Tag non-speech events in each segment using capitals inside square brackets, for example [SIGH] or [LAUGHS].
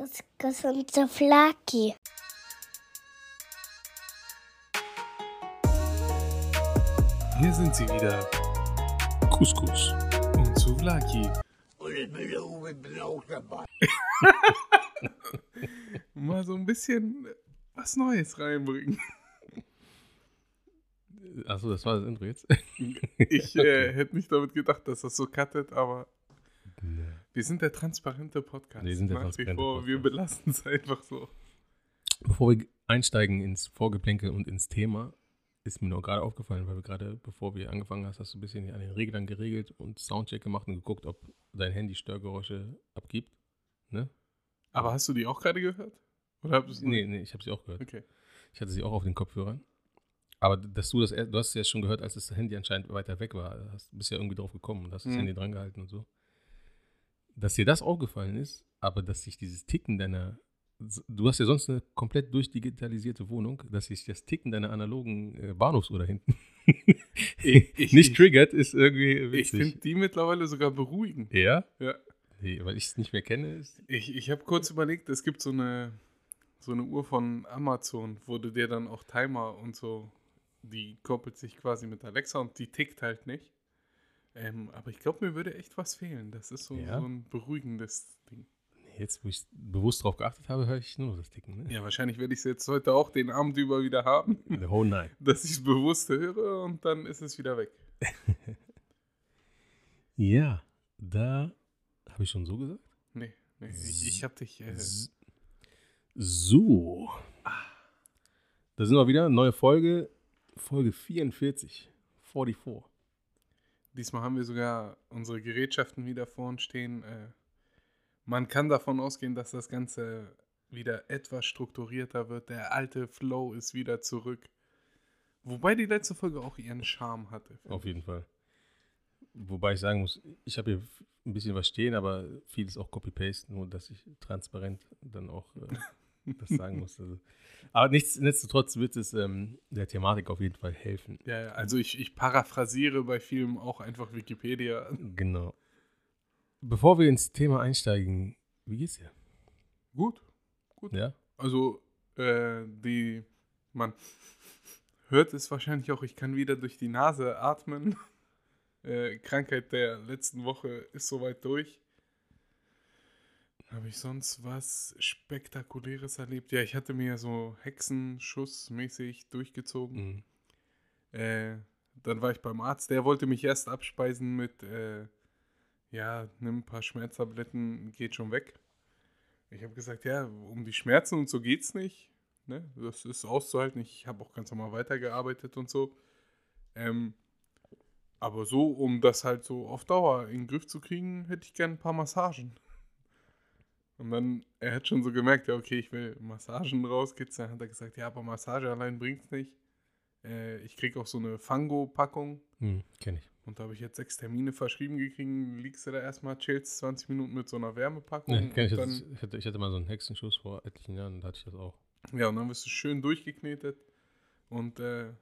Das gesunde Flaki. Hier sind sie wieder. Couscous und Souvlaki. Und ich bin auch, ich bin auch dabei. [LAUGHS] Mal so ein bisschen was Neues reinbringen. Achso, das war das Intro jetzt? Ich äh, [LAUGHS] hätte nicht damit gedacht, dass das so cuttet, aber wir sind der transparente Podcast. Wir sind der Nach transparente vor, Wir Podcast. belassen es einfach so. Bevor wir einsteigen ins Vorgeplänkel und ins Thema, ist mir noch gerade aufgefallen, weil wir gerade, bevor wir angefangen hast, hast du ein bisschen an den Reglern geregelt und Soundcheck gemacht und geguckt, ob dein Handy Störgeräusche abgibt. Ne? Aber hast du die auch gerade gehört? Oder Nee, nee, ich habe sie auch gehört. Okay. Ich hatte sie auch auf den Kopfhörern. Aber dass du das, du hast es ja schon gehört, als das Handy anscheinend weiter weg war. Du hast, bist ja irgendwie drauf gekommen und hast das Mhm. Handy dran gehalten und so. Dass dir das aufgefallen ist, aber dass sich dieses Ticken deiner, du hast ja sonst eine komplett durchdigitalisierte Wohnung, dass sich das Ticken deiner analogen äh, Bahnhofsuhr da hinten [LAUGHS] Ich- [LAUGHS] ich- nicht ich- triggert, ist irgendwie Ich witzig. finde die mittlerweile sogar beruhigend. ja? Ja. Nee, weil ich es nicht mehr kenne. Ist, Ich, ich habe kurz überlegt, es gibt so eine, so eine Uhr von Amazon, wo du dir dann auch Timer und so, die koppelt sich quasi mit Alexa und die tickt halt nicht. Ähm, aber ich glaube, mir würde echt was fehlen. Das ist so, Ja? so ein beruhigendes Ding. jetzt, wo ich bewusst drauf geachtet habe, höre ich nur das Ticken. Ne? Ja, wahrscheinlich werde ich es jetzt heute auch den Abend über wieder haben, [LAUGHS] whole night. [LAUGHS] dass ich es bewusst höre und dann ist es wieder weg. [LAUGHS] Ja, da habe ich schon so gesagt. Nee, nee ich, ich habe dich. Äh, So. Da sind wir wieder. Neue Folge. Folge 44. 44. Diesmal haben wir sogar unsere Gerätschaften wieder vor uns stehen. Äh, man kann davon ausgehen, dass das Ganze wieder etwas strukturierter wird. Der alte Flow ist wieder zurück. Wobei die letzte Folge auch ihren Charme hatte. Auf jeden Fall. Wobei ich sagen muss, ich habe hier ein bisschen was stehen, aber vieles auch Copy-Paste, nur dass ich transparent dann auch äh, [LAUGHS] das sagen muss. Also. Aber nichts, nichtsdestotrotz wird es ähm, der Thematik auf jeden Fall helfen. Ja, also ich, ich paraphrasiere bei Filmen auch einfach Wikipedia. Genau. Bevor wir ins Thema einsteigen, wie geht's dir? Gut. Ja? Also, äh, die, man hört es wahrscheinlich auch, ich kann wieder durch die Nase atmen. Äh, Krankheit der letzten Woche ist soweit durch. Habe ich sonst was Spektakuläres erlebt? Ja, ich hatte mir so Hexenschussmäßig durchgezogen. Mhm. Äh, dann war ich beim Arzt, der wollte mich erst abspeisen mit, äh, ja, nimm ein paar Schmerztabletten, geht schon weg. Ich habe gesagt, ja, um die Schmerzen und so geht's nicht. Ne? Das ist auszuhalten. Ich habe auch ganz normal weitergearbeitet und so. Ähm, aber so, um das halt so auf Dauer in den Griff zu kriegen, hätte ich gern ein paar Massagen. Und dann, er hat schon so gemerkt, ja, okay, ich will Massagen rauskitzeln. Dann hat er gesagt, ja, aber Massage allein bringt's nicht. Äh, ich kriege auch so eine Fango-Packung. Mhm, Kenne ich. Und da habe ich jetzt sechs Termine verschrieben gekriegt. Liegst du da erstmal, chillst 20 Minuten mit so einer Wärmepackung. Ja, kenn ich, dann, ich, hatte, ich hatte mal so einen Hexenschuss vor etlichen Jahren, da hatte ich das auch. ja, und dann wirst du schön durchgeknetet. Und äh,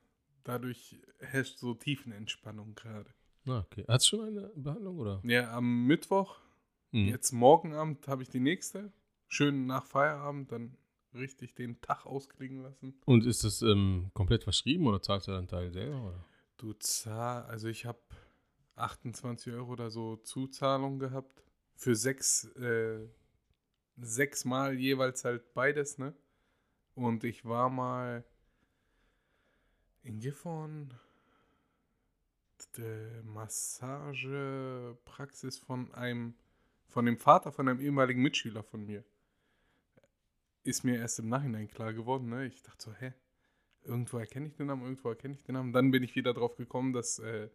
dadurch herrscht so Tiefenentspannung gerade. Ah, okay. Hat schon eine Behandlung oder? Ja, am Mittwoch, Mhm. jetzt morgen Abend, habe ich die nächste. Schön nach Feierabend, dann richtig den Tag ausklingen lassen. Und ist das ähm, komplett verschrieben oder zahlst du einen Teil selber? Oder? Du zahl, also ich habe 28 Euro oder so Zuzahlung gehabt. Für sechs, äh, sechs Mal jeweils halt beides, ne? Und ich war mal in Gifhorn, der Massagepraxis von einem, von dem Vater von einem ehemaligen Mitschüler von mir. Ist mir erst im Nachhinein klar geworden, ne? Ich dachte so, hä? irgendwo erkenne ich den Namen, irgendwo erkenne ich den Namen. Dann bin ich wieder drauf gekommen, dass äh,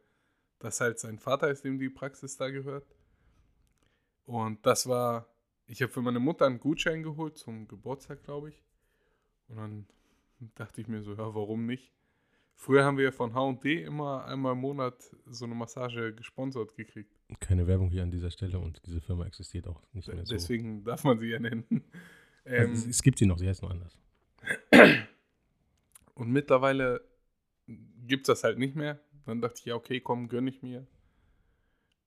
das halt sein Vater ist, dem die Praxis da gehört. Und das war, ich habe für meine Mutter einen Gutschein geholt zum Geburtstag, glaube ich. Und dann dachte ich mir so, ja, warum nicht? Früher haben wir von H&D immer einmal im Monat so eine Massage gesponsert gekriegt. Keine Werbung hier an dieser Stelle und diese Firma existiert auch nicht mehr so. Deswegen darf man sie ja nennen. [LAUGHS] Also Ähm, es, es gibt sie noch, sie heißt nur anders. [CLEARS THROAT] Und mittlerweile gibt es das halt nicht mehr. Dann dachte ich, ja, okay, komm, gönn ich mir.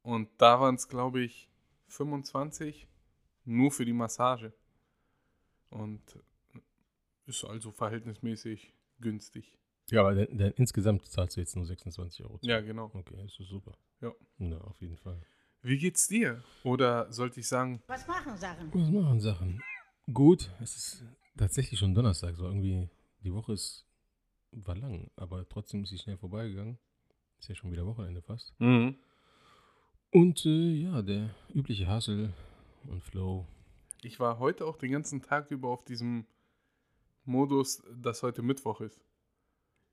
Und da waren es, glaube ich, 25 nur für die Massage. Und ist also verhältnismäßig günstig. Ja, aber dann, dann insgesamt zahlst du jetzt nur 26 Euro. Ja, genau. Okay, das ist super. Ja. Na, auf jeden Fall. Wie geht's dir? Oder sollte ich sagen, Was machen Sachen? Was machen Sachen? Gut, es ist tatsächlich schon Donnerstag. So irgendwie, die Woche ist, war lang, aber trotzdem ist sie schnell vorbeigegangen. Ist ja schon wieder Wochenende fast. Und äh, ja, der übliche Hustle und Flow. ich war heute auch den ganzen Tag über auf diesem Modus, dass heute Mittwoch ist.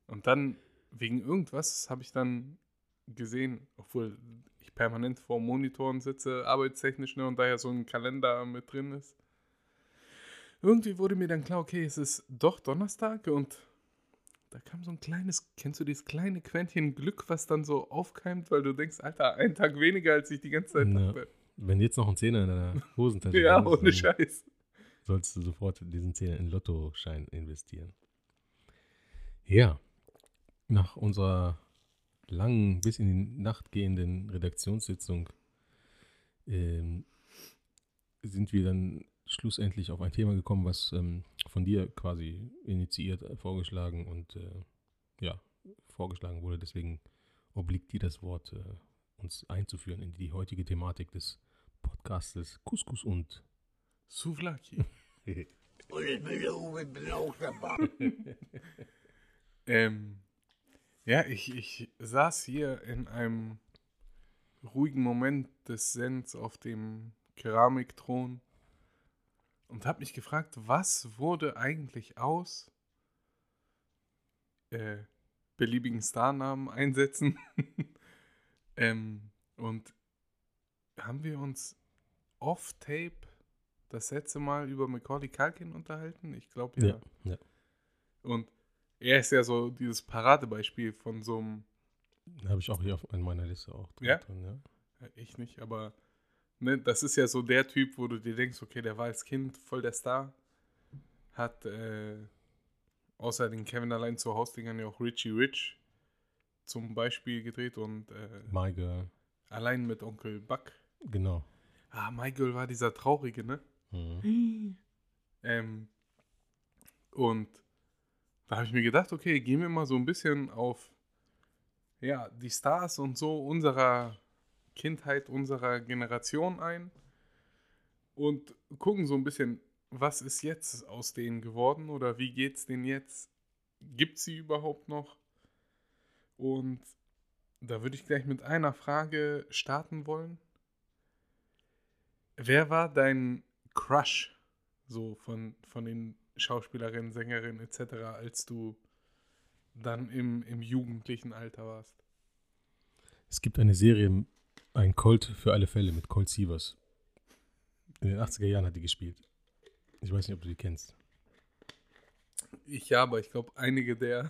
Und dann, wegen irgendwas, habe ich dann gesehen, obwohl ich permanent vor Monitoren sitze, arbeitstechnisch, ne, und daher so ein Kalender mit drin ist. Irgendwie wurde mir dann klar, okay, es ist doch Donnerstag und da kam so ein kleines, kennst du dieses kleine Quäntchen Glück, was dann so aufkeimt, weil du denkst, Alter, ein Tag weniger, als ich die ganze Zeit Ja. dachte. Wenn jetzt noch ein Zehner in deiner Hosentasche [LAUGHS] Ja, drin ist, ohne Scheiß. solltest du sofort diesen Zehner in Lottoschein investieren. Ja, nach unserer langen, bis in die Nacht gehenden Redaktionssitzung ähm, sind wir dann schlussendlich auf ein Thema gekommen, was ähm, von dir quasi initiiert, äh, vorgeschlagen und äh, ja, vorgeschlagen wurde. Deswegen obliegt dir das Wort, äh, uns einzuführen in die heutige Thematik des Podcastes Couscous und Souvlaki. [LAUGHS] Und ich bin der Uwe, bin auch dabei. Ähm, ja, ich, ich saß hier in einem ruhigen Moment des Sens auf dem Keramikthron und habe mich gefragt, was wurde eigentlich aus äh, beliebigen Starnamen einsetzen? [LAUGHS] ähm, und haben wir uns off-tape das letzte Mal über Macaulay Culkin unterhalten? Ich glaube ja. ja, ja. Und er ist ja so dieses Paradebeispiel von so einem, Habe ich auch hier auf, in meiner Liste auch Ja? drin, ja. ich nicht, aber ne, das ist ja so der Typ, wo du dir denkst, okay, der war als Kind voll der Star, hat äh, außer den Kevin allein zu Hausdingern ja auch Richie Rich zum Beispiel gedreht und äh, My Girl, allein mit Onkel Buck. genau. Ah, Michael war dieser Traurige, ne? Mhm. Ähm, und da habe ich mir gedacht, okay, gehen wir mal so ein bisschen auf ja, die Stars und so unserer Kindheit, unserer Generation ein und gucken so ein bisschen, was ist jetzt aus denen geworden oder wie geht's denen jetzt? Gibt sie überhaupt noch? Und da würde ich gleich mit einer Frage starten wollen. Wer war dein Crush so von, von den Schauspielerinnen, Sängerinnen etc., als du dann im, im jugendlichen Alter warst? Es gibt eine Serie, ein Colt für alle Fälle mit Colt Sievers. In den 80er Jahren hat die gespielt. Ich weiß nicht, ob du die kennst. Ich ja, aber ich glaube, einige der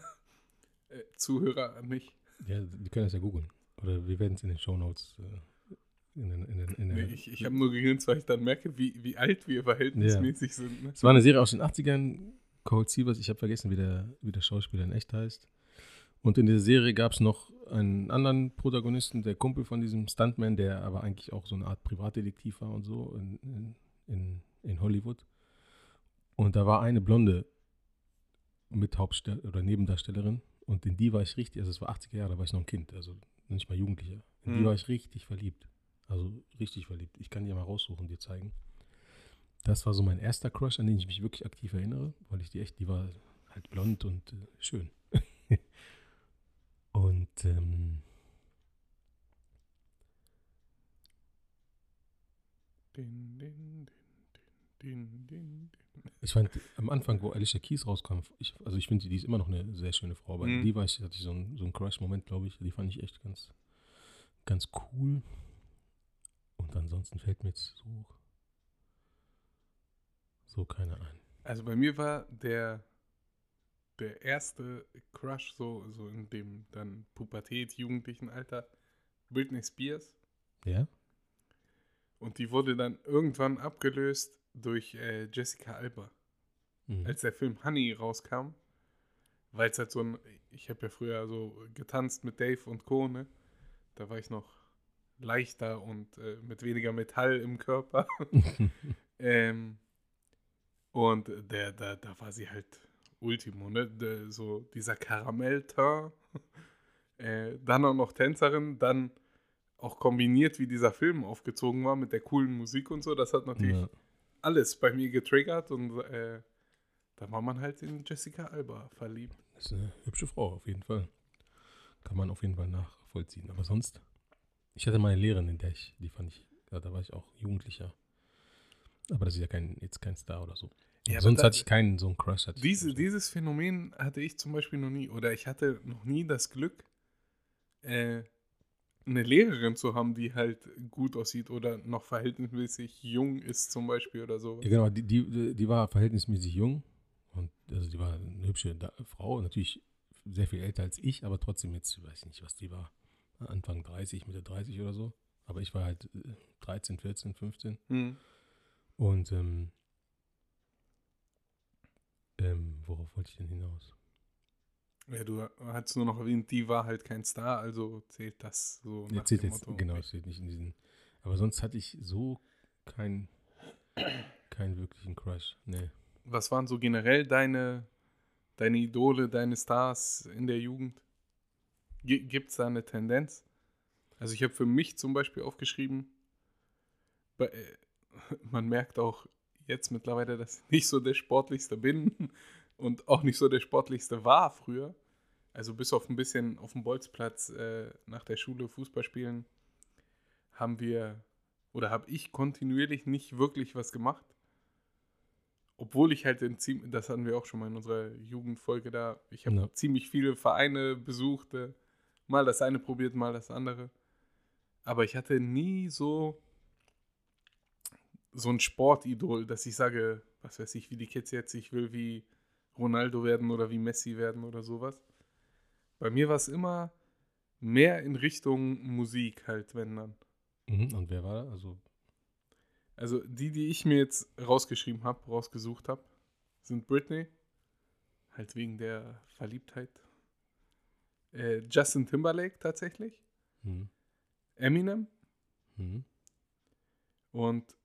äh, Zuhörer nicht. Ja, die können das ja googeln. Oder wir werden es in den Shownotes äh, in den, in den, in Nee, den, ich ich habe nur gegrinst, weil ich dann merke, wie, wie alt wir verhältnismäßig sind. Ne? Es war eine Serie aus den 80ern, Cold Sievers, ich habe vergessen, wie der, wie der Schauspieler in echt heißt. Und in der Serie gab es noch einen anderen Protagonisten, der Kumpel von diesem Stuntman, der aber eigentlich auch so eine Art Privatdetektiv war und so in, in, in, Hollywood. Und da war eine Blonde mit Hauptstell oder Nebendarstellerin und in die war ich richtig, also es war 80er Jahre, da war ich noch ein Kind, also nicht mal Jugendlicher. In die Hm. war ich richtig verliebt. Also richtig verliebt. Ich kann dir mal raussuchen, dir zeigen. Das war so mein erster Crush, an den ich mich wirklich aktiv erinnere, weil ich die echt, die war halt blond und äh, schön. [LAUGHS] und ähm, Din, din, din, ich fand am Anfang, wo Alicia Keys rauskam, ich, also ich finde, die ist immer noch eine sehr schöne Frau, aber Mhm. die war ich, hatte ich so einen, so einen Crush-Moment, glaube ich, die fand ich echt ganz, ganz cool. Und ansonsten fällt mir jetzt so, so keiner ein. Also bei mir war der, der erste Crush so, so in dem dann Pubertät, jugendlichen Alter Britney Spears. Ja? Und die wurde dann irgendwann abgelöst durch äh, Jessica Alba. Mhm. Als der Film Honey rauskam, weil es halt so ein, ich habe ja früher so getanzt mit Dave und Co. Ne? Da war ich noch leichter und äh, mit weniger Metall im Körper. [LAUGHS] ähm, Und der, da, da war sie halt Ultimo, ne? Der, so dieser Karamellteint. [LAUGHS] äh, dann auch noch Tänzerin, dann auch kombiniert, wie dieser Film aufgezogen war mit der coolen Musik und so. Das hat natürlich Ja. alles bei mir getriggert und äh, da war man halt in Jessica Alba verliebt. Das ist eine hübsche Frau, auf jeden Fall. Kann man auf jeden Fall nachvollziehen. Aber sonst, ich hatte meine Lehrerin, in der ich, die fand ich, ja, da war ich auch Jugendlicher. Aber das ist ja kein, jetzt kein Star oder so. Ja, sonst da- hatte ich keinen so einen Crush. Ich Diese, dieses Phänomen hatte ich zum Beispiel noch nie, oder ich hatte noch nie das Glück, äh, eine Lehrerin zu haben, die halt gut aussieht oder noch verhältnismäßig jung ist zum Beispiel oder sowas. Ja, genau, die, die, die war verhältnismäßig jung. Und also die war eine hübsche Frau, natürlich sehr viel älter als ich, aber trotzdem jetzt, ich weiß nicht, was die war. Anfang 30, Mitte 30 oder so. Aber ich war halt äh, 13, 14, 15. Hm. Und ähm, ähm, worauf wollte ich denn hinaus? Ja, du hast nur noch erwähnt, die war halt kein Star, also zählt das so Erzählt dem jetzt, Motto. genau, es steht nicht in diesen. Aber sonst hatte ich so keinen keinen wirklichen Crush. Nee. Was waren so generell deine, deine Idole, deine Stars in der Jugend? Gibt es da eine Tendenz? Also ich habe für mich zum Beispiel aufgeschrieben, äh, [LAUGHS] man merkt auch jetzt mittlerweile, dass ich nicht so der Sportlichste bin [LAUGHS] und auch nicht so der Sportlichste war früher. Also bis auf ein bisschen auf dem Bolzplatz äh, nach der Schule Fußball spielen, haben wir oder habe ich kontinuierlich nicht wirklich was gemacht. Obwohl ich halt in ziemlich, das hatten wir auch schon mal in unserer Jugendfolge da, ich habe Ja. ziemlich viele Vereine besucht, äh, mal das eine probiert, mal das andere. Aber ich hatte nie so so ein Sportidol, dass ich sage, was weiß ich, wie die Kids jetzt, ich will wie Ronaldo werden oder wie Messi werden oder sowas. Bei mir war es immer mehr in Richtung Musik halt, wenn dann. Mhm. Und wer war da? Also, Also die, die ich mir jetzt rausgeschrieben habe, rausgesucht habe, sind Britney, halt wegen der Verliebtheit. Äh, Justin Timberlake tatsächlich, mhm. Eminem Mhm. und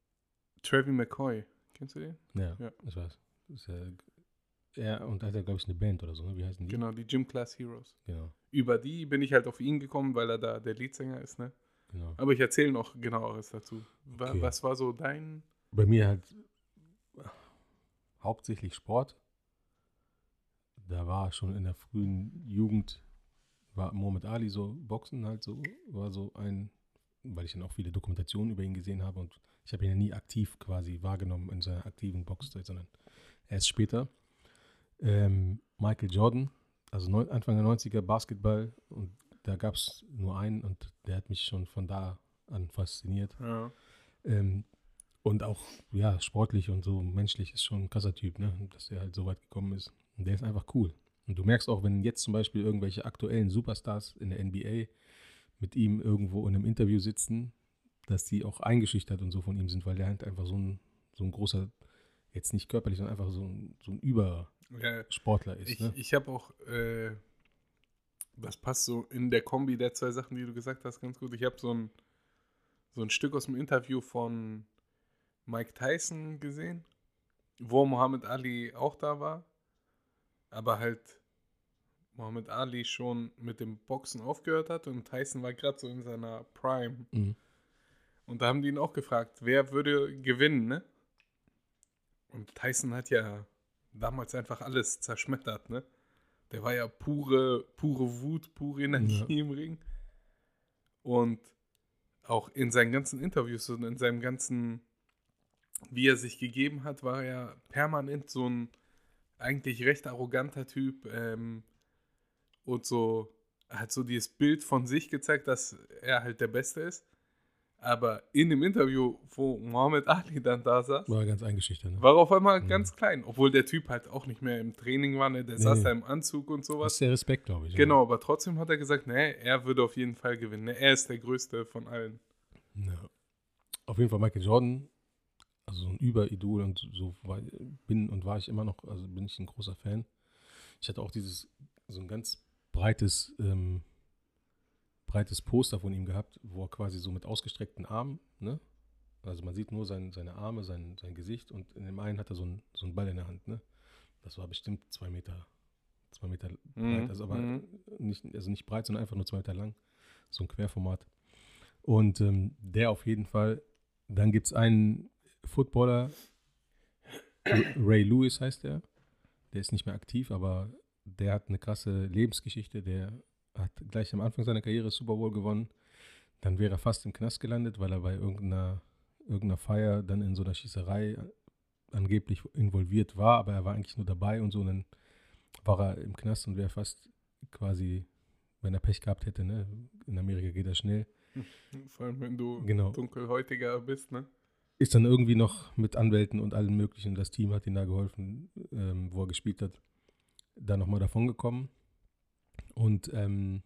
Travis McCoy. Kennst du den? Ja, Ja. ich weiß. Das ist ja, er und hat ja, glaube ich, eine Band oder so, ne? Wie heißen die? Genau, die Gym Class Heroes. Genau, Über die bin ich halt auf ihn gekommen, weil er da der Leadsänger ist, ne? genau. Aber ich erzähle noch genaueres dazu. Okay. Was war so dein. Bei mir halt hauptsächlich Sport. Da war schon in der frühen Jugend, war Muhammad Ali so, Boxen halt so, war so ein, weil ich dann auch viele Dokumentationen über ihn gesehen habe und ich habe ihn ja nie aktiv quasi wahrgenommen in seiner aktiven Boxzeit, sondern erst später. Ähm, Michael Jordan, also neun, Anfang der 90er Basketball und da gab es nur einen und der hat mich schon von da an fasziniert. Ja. Ähm, und auch, ja, sportlich und so menschlich ist schon ein krasser Typ, ne? Dass er halt so weit gekommen ist. Und der ist einfach cool. Und du merkst auch, wenn jetzt zum Beispiel irgendwelche aktuellen Superstars in der NBA mit ihm irgendwo in einem Interview sitzen, dass die auch eingeschüchtert und so von ihm sind, weil der halt einfach so ein, so ein großer, jetzt nicht körperlich, sondern einfach so ein, so ein Übersportler Ja, ist. ich ne? ich habe auch. Äh, das passt so in der Kombi der zwei Sachen, die du gesagt hast, ganz gut. Ich habe so ein, so ein Stück aus dem Interview von Mike Tyson gesehen, wo Muhammad Ali auch da war, aber halt Muhammad Ali schon mit dem Boxen aufgehört hat und Tyson war gerade so in seiner Prime. Mhm. Und da haben die ihn auch gefragt, wer würde gewinnen, ne? Und Tyson hat ja damals einfach alles zerschmettert, ne? Der war ja pure, pure Wut, pure Energie Ja. im Ring. Und auch in seinen ganzen Interviews und in seinem ganzen, wie er sich gegeben hat, war er permanent so ein eigentlich recht arroganter Typ ähm, und so hat so dieses Bild von sich gezeigt, dass er halt der Beste ist. Aber in dem Interview, wo Muhammad Ali dann da saß, War ganz eingeschüchtert, ne? war er auf einmal Mhm. ganz klein, obwohl der Typ halt auch nicht mehr im Training war, ne? der Nee, saß nee. da im Anzug und Das sowas. ist der Respekt, glaube ich. Genau, aber trotzdem hat er gesagt, nee, er würde auf jeden Fall gewinnen. Ne? Er ist der Größte von allen. Ja. Auf jeden Fall Michael Jordan, also so ein Überidol und so war, bin und war ich immer noch, also bin ich ein großer Fan. Ich hatte auch dieses, so ein ganz breites, ähm, breites Poster von ihm gehabt, wo er quasi so mit ausgestreckten Armen, ne? Also man sieht nur sein, seine Arme, sein, sein Gesicht und in dem einen hat er so einen, so einen Ball in der Hand. Ne? Das war bestimmt zwei Meter, zwei Meter Mhm, breit. Also aber mhm. nicht, also nicht breit, sondern einfach nur zwei Meter lang. So ein Querformat. Und ähm, der auf jeden Fall. Dann gibt es einen Footballer, Ray Lewis heißt der. Der ist nicht mehr aktiv, aber der hat eine krasse Lebensgeschichte. Der hat gleich am Anfang seiner Karriere Super Bowl gewonnen. Dann wäre er fast im Knast gelandet, weil er bei irgendeiner, irgendeiner Feier dann in so einer Schießerei angeblich involviert war, aber er war eigentlich nur dabei und so. Und dann war er im Knast und wäre fast quasi, wenn er Pech gehabt hätte, ne? in Amerika geht das schnell, [LAUGHS] Vor allem, wenn du Genau. dunkelhäutiger bist, ne? Ist dann irgendwie noch mit Anwälten und allem möglichen, das Team hat ihm da geholfen, ähm, wo er gespielt hat, da nochmal davon gekommen. Und ähm,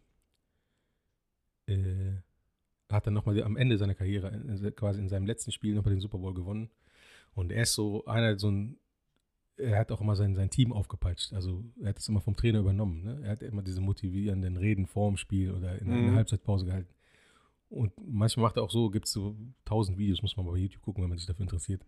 äh, hat dann nochmal am Ende seiner Karriere, äh, quasi in seinem letzten Spiel, nochmal den Super Bowl gewonnen. Und er ist so einer, so ein, er hat auch immer sein, sein Team aufgepeitscht. Also er hat es immer vom Trainer übernommen. Ne? Er hat immer diese motivierenden Reden vorm Spiel oder in, Mhm. Halbzeitpause gehalten. Und manchmal macht er auch so, gibt es so tausend Videos, muss man bei YouTube gucken, wenn man sich dafür interessiert.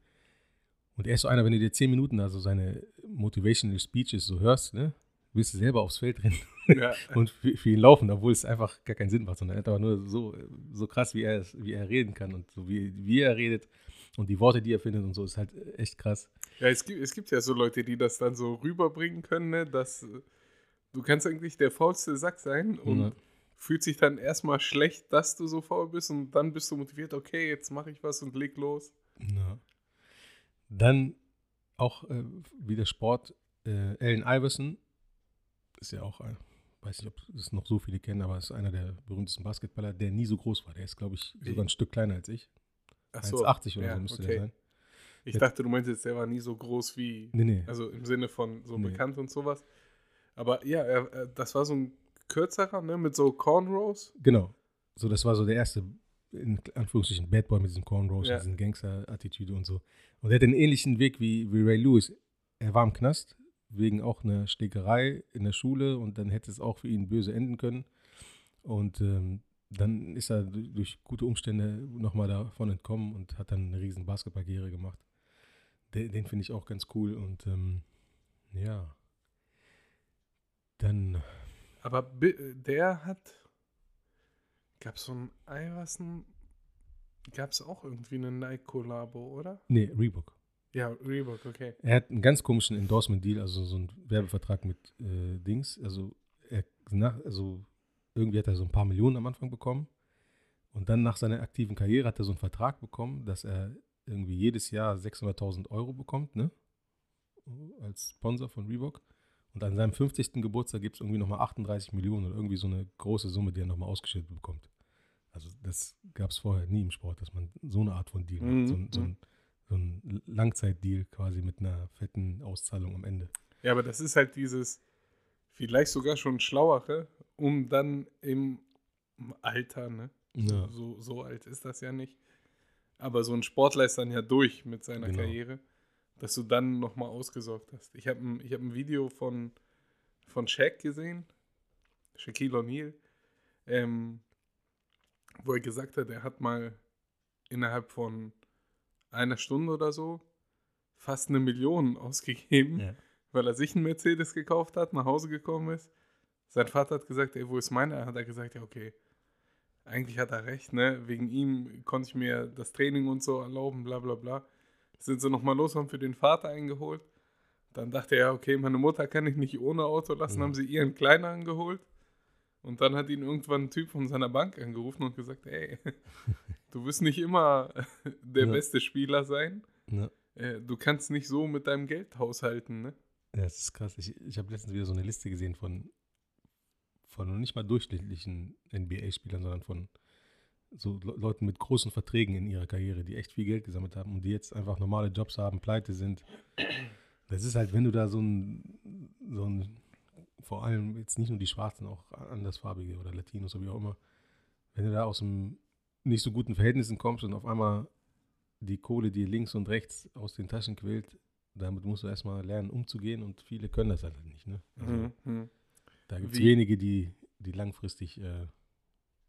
Und er ist so einer, wenn du dir zehn Minuten also seine Motivational Speeches so hörst, ne, willst du selber aufs Feld rennen [LAUGHS] Ja. und für, für ihn laufen, obwohl es einfach gar keinen Sinn macht, sondern er hat aber nur so, so krass, wie er, es- wie er reden kann und so wie, wie er redet und die Worte, die er findet und so, ist halt echt krass. Ja, es gibt, es gibt ja so Leute, die das dann so rüberbringen können, ne, dass du kannst eigentlich der faulste Sack sein und Ja. Fühlt sich dann erstmal schlecht, dass du so faul bist und dann bist du motiviert, okay, jetzt mache ich was und leg los. Ja. Dann auch äh, wieder Sport. Äh, Allen Iverson ist ja auch, ein, weiß nicht, ob es noch so viele kennen, aber ist einer der berühmtesten Basketballer, der nie so groß war. Der ist, glaube ich, sogar ein Stück kleiner als ich. Ach 1,80 oder ja, so müsste okay. der sein. Ich dachte, du meintest, der war nie so groß wie, Nee, nee. also im Sinne von so Nee. bekannt und sowas. Aber ja, er, er, das war so ein kürzerer, ne, mit so Cornrows. Genau. So, das war so der erste, in Anführungsstrichen, Bad Boy mit diesem Cornrows, Ja. diesen Gangster-Attitüde und so. Und er hat einen ähnlichen Weg wie, wie Ray Lewis. Er war im Knast, wegen auch einer Schlägerei in der Schule und dann hätte es auch für ihn böse enden können. Und ähm, dann ist er durch, durch gute Umstände nochmal davon entkommen und hat dann eine riesen Basketballkarriere gemacht. Den, den finde ich auch ganz cool und ähm, ja. Dann, Aber bi- der hat, gab es so ein Iverson, gab es auch irgendwie eine Nike-Kollabo, oder? nee, Reebok. Ja, Reebok, okay. Er hat einen ganz komischen Endorsement-Deal, also so einen Werbevertrag mit äh, Dings. Also, er, nach, also irgendwie hat er so ein paar Millionen am Anfang bekommen. Und dann nach seiner aktiven Karriere hat er so einen Vertrag bekommen, dass er irgendwie jedes Jahr 600.000 Euro bekommt, ne? Als Sponsor von Reebok. Und an seinem 50. Geburtstag gibt es irgendwie nochmal 38 Millionen oder irgendwie so eine große Summe, die er nochmal ausgeschüttet bekommt. Also das gab es vorher nie im Sport, dass man so eine Art von Deal Mhm, macht. So, ein- so ein, so ein Langzeitdeal quasi mit einer fetten Auszahlung am Ende. Ja, aber das ist halt dieses, vielleicht sogar schon schlauere, um dann im Alter, ne? Ja. So, so alt ist das ja nicht. Aber so ein Sportler ist dann ja durch mit seiner Genau. Karriere, dass du dann nochmal ausgesorgt hast. Ich habe ein, ich hab ein Video von, von Shaq gesehen, Shaquille O'Neal, ähm, wo er gesagt hat, er hat mal innerhalb von einer Stunde oder so fast eine Million [LAUGHS] ausgegeben, Ja. weil er sich einen Mercedes gekauft hat, nach Hause gekommen ist. Sein Vater hat gesagt, ey, wo ist meiner? Hat er gesagt, ja, okay. Eigentlich hat er recht, ne? Wegen ihm konnte ich mir das Training und so erlauben, bla bla bla. Sind sie nochmal los, haben für den Vater eingeholt. Dann dachte er, okay, meine Mutter kann ich nicht ohne Auto lassen, Mhm. haben sie ihren Kleiner angeholt. Und dann hat ihn irgendwann ein Typ von seiner Bank angerufen und gesagt, ey, [LAUGHS] du wirst nicht immer [LAUGHS] der Ja. beste Spieler sein. Ja. Äh, Du kannst nicht so mit deinem Geld haushalten, ne? Ja, das ist krass. Ich, ich habe letztens wieder so eine Liste gesehen von, von nicht mal durchschnittlichen NBA-Spielern, sondern von so Le Leuten mit großen Verträgen in ihrer Karriere, die echt viel Geld gesammelt haben und die jetzt einfach normale Jobs haben, pleite sind. Das ist halt, wenn du da so ein, so ein vor allem jetzt nicht nur die Schwarzen, auch andersfarbige oder Latinos oder wie auch immer, wenn du da aus einem nicht so guten Verhältnissen kommst und auf einmal die Kohle dir links und rechts aus den Taschen quillt, damit musst du erstmal lernen, umzugehen und viele können das halt nicht. Ne? Also, Mhm. mhm. Da gibt es wenige, die, die langfristig äh,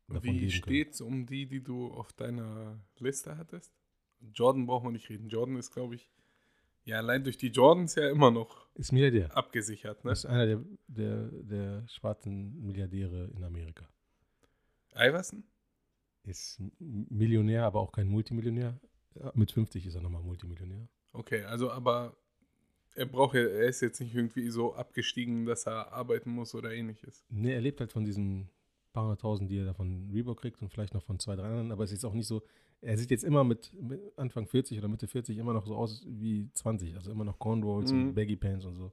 Wie können. steht's um die, die du auf deiner Liste hattest? Jordan brauchen wir nicht reden. Jordan ist, glaube ich, ja, allein durch die Jordans ja immer noch Ist Milliardär. abgesichert. Ne? Ist einer der, der, der schwarzen Milliardäre in Amerika. Iverson? Ist Millionär, aber auch kein Multimillionär. Mit 50 ist er nochmal Multimillionär. Okay, also aber er braucht ja, er ist jetzt nicht irgendwie so abgestiegen, dass er arbeiten muss oder ähnliches. Nee, er lebt halt von diesen paar hunderttausend, die er da von Reebok kriegt und vielleicht noch von zwei, drei anderen, aber es ist jetzt auch nicht so, er sieht jetzt immer mit, mit Anfang 40 oder Mitte 40 immer noch so aus wie 20, also immer noch Cornrows Mhm. und Baggy Pants und so.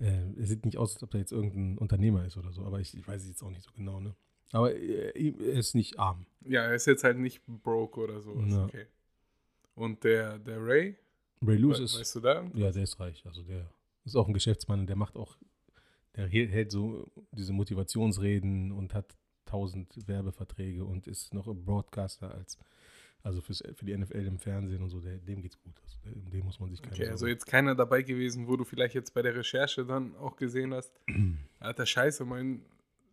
Äh, er sieht nicht aus, als ob er jetzt irgendein Unternehmer ist oder so, aber ich, ich weiß es jetzt auch nicht so genau, ne? Aber er, er ist nicht arm. Ja, er ist jetzt halt nicht broke oder sowas. Ja. Okay. Und der, der Ray, Ray Lewis we ist, weißt du da? ja, der ist reich, also der ist auch ein Geschäftsmann, der macht auch, der hält, so diese Motivationsreden und hat tausend Werbeverträge und ist noch ein Broadcaster als, also fürs, für die NFL im Fernsehen und so, der, dem geht's gut. Also den muss man sich keine Okay, also Sorgen- jetzt keiner dabei gewesen, wo du vielleicht jetzt bei der Recherche dann auch gesehen hast, [CLEARS THROAT] alter Scheiße, mein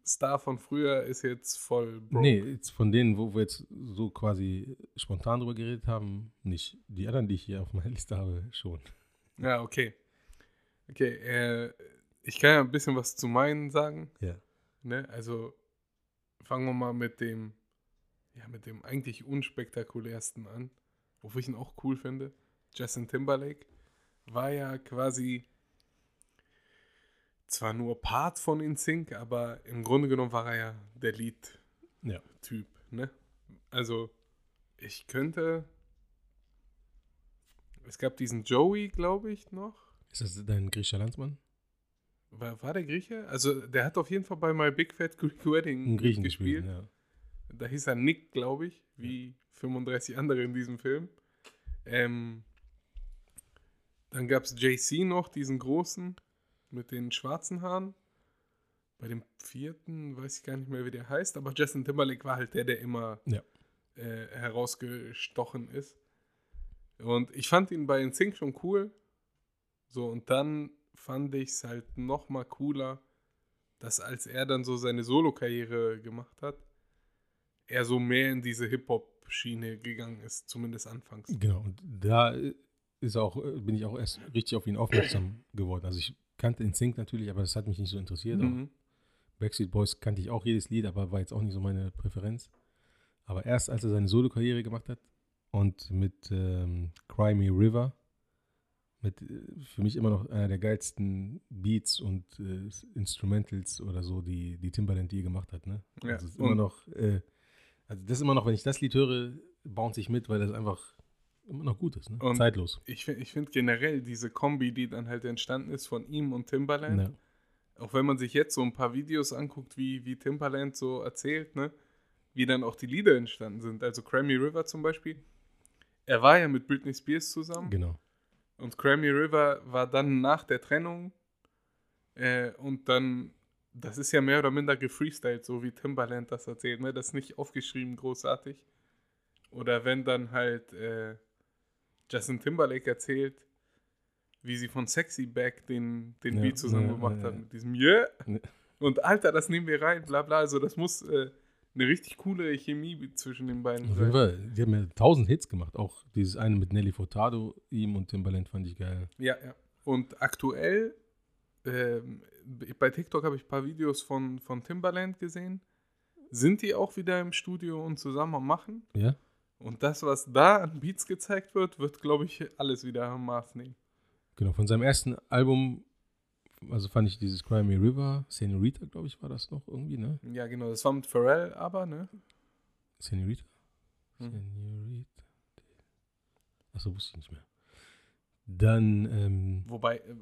Star von früher ist jetzt voll broke. Nee, jetzt von denen, wo wir jetzt so quasi spontan drüber geredet haben, nicht. Die anderen, die ich hier auf meiner Liste habe, schon. Ja, okay. Okay, äh, ich kann ja ein bisschen was zu meinen sagen. Ja. Ne? Also fangen wir mal mit dem, ja, mit dem eigentlich unspektakulärsten an, wofür ich ihn auch cool finde. Justin Timberlake war ja quasi zwar nur Part von InSync, aber im Grunde genommen war er ja der Lead-Typ. Ja. Ne? Also ich könnte, es gab diesen Joey, glaube ich, noch. Ist das dein griechischer Landsmann? War, war der Grieche? Also, der hat auf jeden Fall bei My Big Fat Greek Wedding gespielt. gespielt, ja. Da hieß er Nick, glaube ich, wie 35 andere in diesem Film. Ähm, dann gab es JC noch, diesen großen mit den schwarzen Haaren. Bei dem vierten weiß ich gar nicht mehr, wie der heißt, aber Justin Timberlake war halt der, der immer Ja. äh, herausgestochen ist. Und ich fand ihn bei NSYNC schon cool. So, und dann fand ich es halt noch mal cooler, dass als er dann so seine Solo-Karriere gemacht hat, er so mehr in diese Hip-Hop-Schiene gegangen ist, zumindest anfangs. Genau, und da ist auch, bin ich auch erst richtig auf ihn aufmerksam geworden. Also ich kannte Sync natürlich, aber das hat mich nicht so interessiert. Mhm. Backstreet Boys kannte ich auch jedes Lied, aber war jetzt auch nicht so meine Präferenz. Aber erst als er seine Solo-Karriere gemacht hat und mit ähm, Cry Me River, mit äh, für mich immer noch einer der geilsten Beats und äh, Instrumentals oder so, die, die Timbaland je gemacht hat. Ne? Ja, Also, ist immer noch, äh, also das ist immer noch, wenn ich das Lied höre, bounce ich mit, weil das einfach immer noch gut ist. Ne? Und- Zeitlos. Ich, ich finde generell diese Kombi, die dann halt entstanden ist von ihm und Timbaland, Ja. auch wenn man sich jetzt so ein paar Videos anguckt, wie, wie Timbaland so erzählt, ne, wie dann auch die Lieder entstanden sind. Also Grammy River zum Beispiel. Er war ja mit Britney Spears zusammen Genau. Und Grammy River war dann nach der Trennung äh, und dann, das ist ja mehr oder minder gefreestylt, so wie Timbaland das erzählt, ne? Das ist nicht aufgeschrieben großartig. Oder wenn dann halt äh, Justin Timberlake erzählt, wie sie von Sexy Back den, den Ja, Beat zusammen ja, gemacht ja, hat, ja. mit diesem Yeah. Und Alter, das nehmen wir rein, bla bla. Also das muss äh, eine richtig coole Chemie zwischen den beiden Auf jeden. Fall. Die haben ja tausend Hits gemacht. Auch dieses eine mit Nelly Furtado, ihm und Timbaland fand ich geil. Ja, ja. Und aktuell, ähm, bei TikTok habe ich ein paar Videos von, von Timbaland gesehen. Sind die auch wieder im Studio und zusammen am Machen? Ja? Und das, was da an Beats gezeigt wird, wird, glaube ich, alles wieder am Maß nehmen. Genau. Von seinem ersten Album, also fand ich dieses Cry Me River, Senorita, glaube ich, war das noch irgendwie, ne? Ja, genau. Das war mit Pharrell, aber, ne? Senorita? Hm. Senorita. Achso, wusste ich nicht mehr. Dann, ähm, Wobei äh,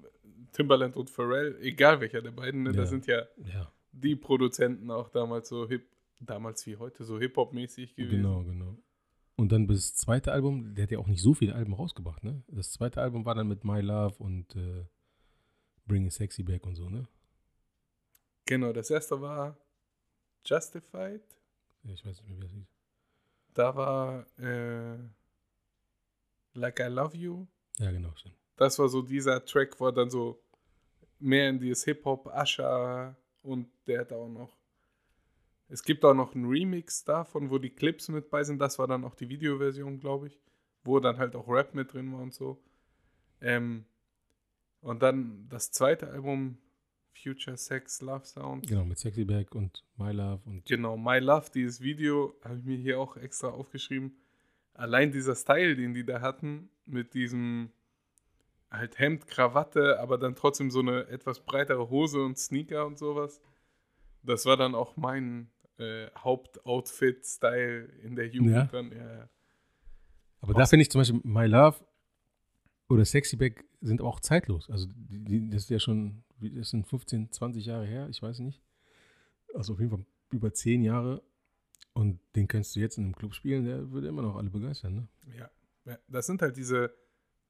Timbaland und Pharrell, egal welcher der beiden, ne, Ja. das sind ja ja, die Produzenten auch damals so hip, damals wie heute, so Hip-Hop-mäßig gewesen. genau, genau. Und dann bis das zweite Album, der hat ja auch nicht so viele Alben rausgebracht, ne? Das zweite Album war dann mit My Love und äh, Bring It Sexy Back und so, ne? Genau, das erste war Justified. Ich weiß nicht mehr, wie das hieß. Da war äh, Like I Love You. Ja, genau, stimmt. Das war so dieser Track, wo er dann so mehr in dieses Hip-Hop, Asha und der hat auch noch. Es gibt auch noch einen Remix davon, wo die Clips mit bei sind. Das war dann auch die Videoversion, glaube ich. wo dann halt auch Rap mit drin war und so. Ähm, und dann das zweite Album, Future Sex Love Sound. Genau, mit Sexy Back und My Love und Genau, My Love, dieses Video habe ich mir hier auch extra aufgeschrieben. Allein dieser Style, den die da hatten, mit diesem halt Hemd, Krawatte, aber dann trotzdem so eine etwas breitere Hose und Sneaker und sowas. Das war dann auch mein äh, Hauptoutfit-Style in der Jugend Ja? dann. Ja, ja. Aber da finde ich zum Beispiel My Love oder Sexy Back sind auch zeitlos. Also die, das ist ja schon, wie- das sind 15, 20 Jahre her, ich weiß nicht. Also auf jeden Fall über 10 Jahre. Und den könntest du jetzt in einem Club spielen, der würde immer noch alle begeistern, ne? Ja, ja, das sind halt diese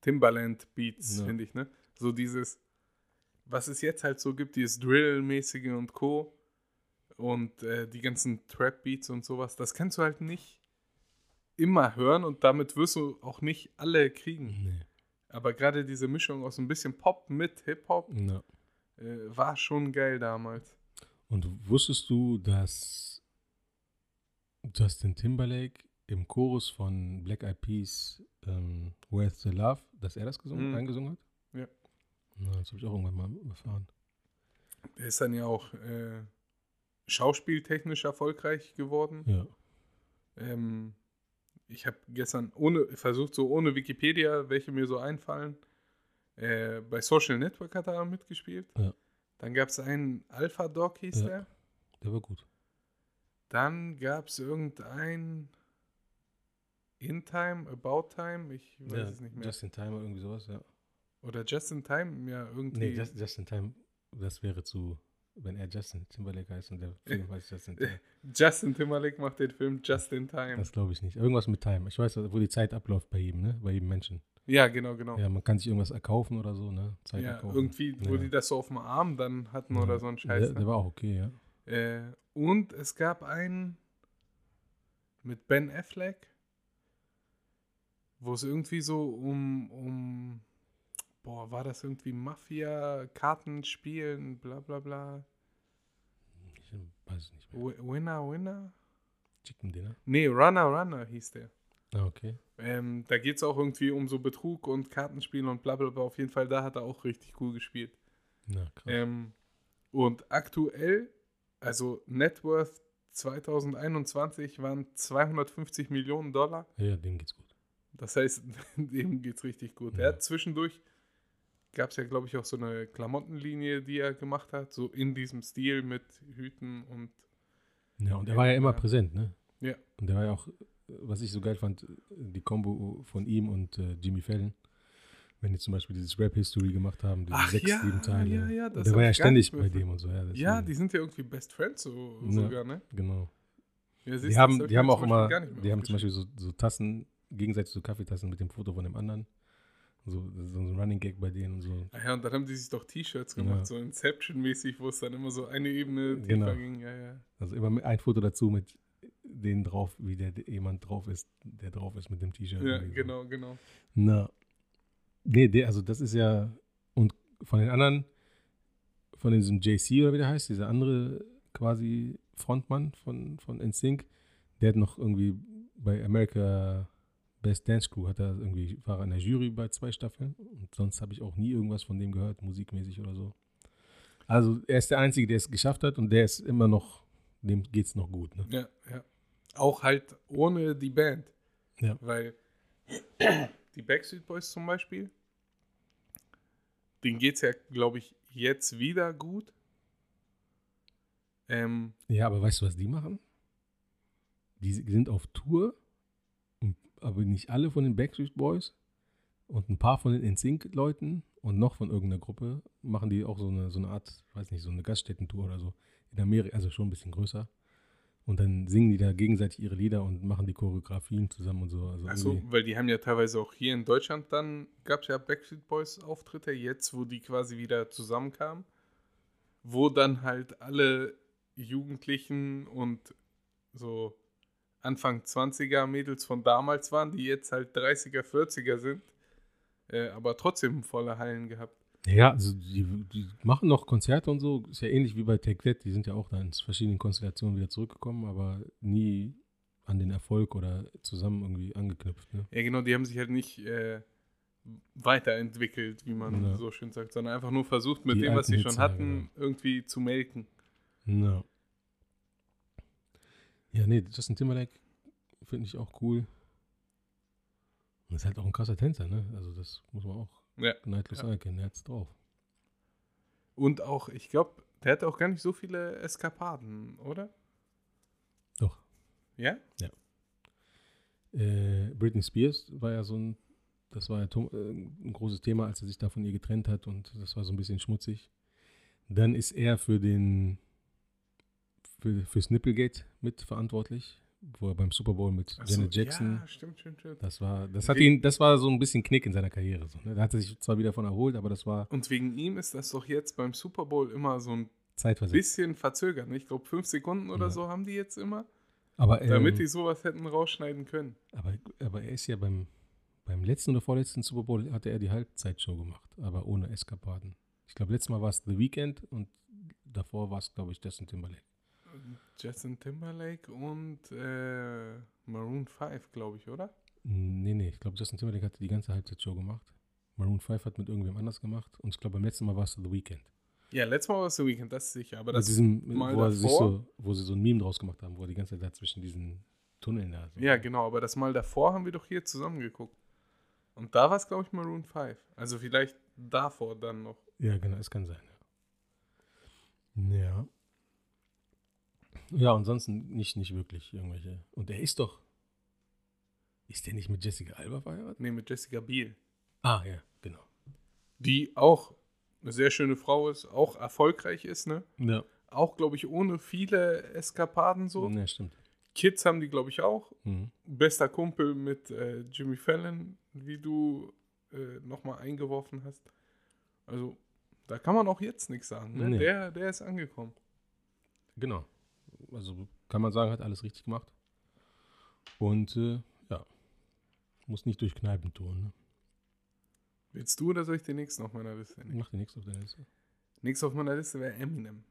Timbaland-Beats, Ja. finde ich, ne? So dieses, was es jetzt halt so gibt, dieses Drill-mäßige und Co. Und äh, die ganzen Trap-Beats und sowas, das kannst du halt nicht immer hören und damit wirst du auch nicht alle kriegen. Nee. Aber gerade diese Mischung aus ein bisschen Pop mit Hip-Hop Ja. äh, war schon geil damals. Und wusstest du, dass Justin Timberlake im Chorus von Black Eyed Peas ähm, Where's the Love, dass er das gesungen, Mhm. eingesungen hat? Ja. Na, das habe ich auch irgendwann mal erfahren. Der ist dann ja auch äh, schauspieltechnisch erfolgreich geworden. Ja. Ähm, ich habe gestern ohne, versucht, so ohne Wikipedia, welche mir so einfallen. Äh, bei Social Network hat er mitgespielt. Ja. Dann gab es einen Alpha Dog, hieß Ja. der. Der war gut. Dann gab es irgendein In Time, About Time, ich weiß ja, es nicht mehr. Just in Time oder irgendwie sowas, ja. Oder Just in Time, ja, irgendwie. Nee, just, just in Time, das wäre zu, wenn er Justin Timberlake heißt und der Film [LAUGHS] heißt Just in Time. Justin Timberlake macht den Film Just in Time. Das glaube ich nicht. Irgendwas mit Time. Ich weiß, wo die Zeit abläuft bei jedem, ne? Bei jedem Menschen. ja, genau, genau. Ja, man kann sich irgendwas erkaufen oder so, ne? Zeit Ja, erkaufen. irgendwie, wo Ja. die das so auf dem Arm dann hatten Ja. oder so ein Scheiß. Der, der ne? war auch okay, ja. Äh, und es gab einen mit Ben Affleck, wo es irgendwie so um, um boah, war das irgendwie Mafia, Kartenspielen, bla bla bla. Ich weiß es nicht mehr. Wi- Winner, Winner? Chicken Dinner. Nee, Runner, Runner hieß der. Ah, okay. Ähm, da geht es auch irgendwie um so Betrug und Kartenspielen und bla bla bla. Auf jeden Fall, da hat er auch richtig cool gespielt. Na, krass. Ähm, und aktuell, also Net Worth 2021 waren 250 Millionen Dollar. ja, dem geht's gut. Das heißt, [LAUGHS] dem geht's richtig gut. Ja. Er hat zwischendurch, gab es ja, glaube ich, auch so eine Klamottenlinie, die er gemacht hat, so in diesem Stil mit Hüten und Ja, und er war ja immer präsent, ne? Ja. Und der war ja auch, was ich so geil fand, die Kombo von ihm und äh, Jimmy Fallon. Wenn die zum Beispiel dieses Rap-History gemacht haben, diese Ach sechs, ja, sieben Teile. ja, ja, das der war ja ständig bei dem und so. Ja, ja, die sind ja irgendwie Best Friends so, Ja. sogar, ne? Genau. Ja, Die haben, hab die haben auch immer, die haben zum. Beispiel so, so Tassen, gegenseitig so Kaffeetassen mit dem Foto von dem anderen. So, so ein Running Gag bei denen und so. Ah ja, und dann haben die sich doch T-Shirts Ja. gemacht, so Inception-mäßig, wo es dann immer so eine Ebene tiefer Genau. ging. Ja, ja. Also immer ein Foto dazu mit denen drauf, wie der jemand drauf ist, der drauf ist mit dem T-Shirt. Ja, irgendwie so. genau, genau. Na. Nee, der, also das ist ja, und von den anderen, von diesem JC oder wie der heißt, dieser andere quasi Frontmann von, von NSYNC, der hat noch irgendwie bei America Best Dance Crew, hat er irgendwie, war er in der Jury bei zwei Staffeln und sonst habe ich auch nie irgendwas von dem gehört, musikmäßig oder so. Also er ist der Einzige, der es geschafft hat und der ist immer noch, dem geht es noch gut. Ne? Ja, ja. Auch halt ohne die Band. Ja. Weil [CLEARS THROAT] die Backstreet Boys zum Beispiel, denen geht es ja, glaube ich, jetzt wieder gut. Ähm, Ja, aber weißt du, was die machen? Die sind auf Tour, aber nicht alle von den Backstreet Boys und ein paar von den NSYNC-Leuten und noch von irgendeiner Gruppe machen die auch so eine, so eine Art, weiß nicht, so eine Gaststättentour oder so in Amerika, also schon ein bisschen größer. Und dann singen die da gegenseitig ihre Lieder und machen die Choreografien zusammen und so. Also Achso, irgendwie- weil die haben ja teilweise auch hier in Deutschland dann, gab es ja Backstreet Boys Auftritte, jetzt wo die quasi wieder zusammenkamen, wo dann halt alle Jugendlichen und so Anfang 20er Mädels von damals waren, die jetzt halt 30er, 40er sind, äh, aber trotzdem volle Hallen gehabt. Ja, also die, die machen noch Konzerte und so. Ist ja ähnlich wie bei Take That. Die sind ja auch da in verschiedenen Konstellationen wieder zurückgekommen, aber nie an den Erfolg oder zusammen irgendwie angeknüpft. Ne? Ja, genau, die haben sich halt nicht äh, weiterentwickelt, wie man Ja. so schön sagt, sondern einfach nur versucht, mit Die dem, was sie schon Hits, ja, hatten, irgendwie zu melken. Ja. Ja, nee, Justin Timberlake finde ich auch cool. Und ist halt auch ein krasser Tänzer, ne? Also das muss man auch Ja. neidlos Ja. anerkennen. Er hat's drauf. Und auch, ich glaube, der hatte auch gar nicht so viele Eskapaden, oder? Doch. Ja? Äh, Britney Spears war ja so ein, das war ja äh, ein großes Thema, als er sich da von ihr getrennt hat und das war so ein bisschen schmutzig. Dann ist er für den, für, fürs Nipplegate mitverantwortlich, wo er beim Super Bowl mit so, Janet Jackson Ja, stimmt, stimmt, stimmt. Das war, das hat Wie- ihn, das war so ein bisschen Knick in seiner Karriere. So, ne? Da hat er sich zwar wieder von erholt, aber das war Und wegen ihm ist das doch jetzt beim Super Bowl immer so ein bisschen verzögert. ne? Ich glaube, fünf Sekunden oder Ja. so haben die jetzt immer, Aber, ähm, damit die sowas hätten rausschneiden können. aber, aber er ist ja beim, beim letzten oder vorletzten Super Bowl hatte er die Halbzeitshow gemacht, aber ohne Eskapaden. Ich glaube, letztes Mal war es The Weeknd und davor war es, glaube ich, Justin Timberlake. Justin Timberlake und äh, Maroon 5, glaube ich, oder? Nee, nee, ich glaube, Justin Timberlake hatte die ganze Halbzeitshow gemacht. Maroon 5 hat mit irgendwem anders gemacht und ich glaube, beim letzten Mal war es The Weeknd. Ja, letztes Mal war es The Weekend, das ist sicher. Aber das, diesem, mal wo, davor? so, wo sie so ein Meme draus gemacht haben, wo er die ganze Zeit da zwischen diesen Tunneln da so. ja, genau, aber das Mal davor haben wir doch hier zusammen geguckt. Und da war es, glaube ich, Maroon 5. Also vielleicht davor dann noch. Ja, genau, es kann sein. Ja. Ja, ja ansonsten nicht, nicht wirklich irgendwelche. Und er ist doch. Ist der nicht mit Jessica Alba verheiratet? Nee, mit Jessica Biel. Ah, ja, genau. Die auch eine sehr schöne Frau ist, auch erfolgreich ist, ne? Ja, Auch, glaube ich, ohne viele Eskapaden so. ja stimmt. Kids haben die, glaube ich, auch. Mhm. Bester Kumpel mit äh, Jimmy Fallon, wie du äh, nochmal eingeworfen hast. Also, da kann man auch jetzt nichts sagen. Ne? Nee. Der, der ist angekommen. Genau. Also kann man sagen, hat alles richtig gemacht. Und äh, ja, muss nicht durch Kneipen tun. Ne? Willst du oder soll ich den nächsten auf meiner Liste nehmen? Macht dir nichts auf der Liste. Nächstes auf meiner Liste wäre Eminem.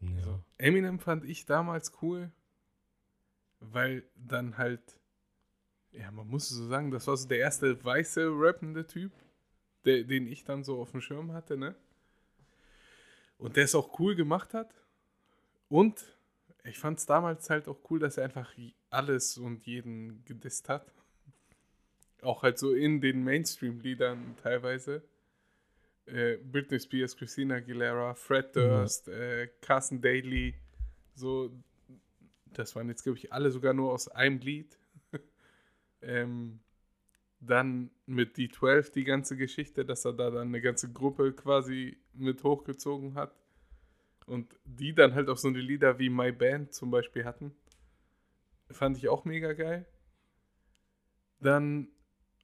Ja. So. Eminem fand ich damals cool, weil dann halt, ja, man muss so sagen, das war so der erste weiße rappende Typ, der, den ich dann so auf dem Schirm hatte, ne? Und der es auch cool gemacht hat. Und ich fand es damals halt auch cool, dass er einfach alles und jeden gedisst hat. Auch halt so in den Mainstream-Liedern teilweise. Äh, Britney Spears, Christina Aguilera, Fred Durst, äh, Carson Daly, so, das waren jetzt, glaube ich, alle sogar nur aus einem Lied. [LAUGHS] ähm, dann mit D12 die ganze Geschichte, dass er da dann eine ganze Gruppe quasi mit hochgezogen hat. Und die dann halt auch so eine Lieder wie My Band zum Beispiel hatten. Fand ich auch mega geil. Dann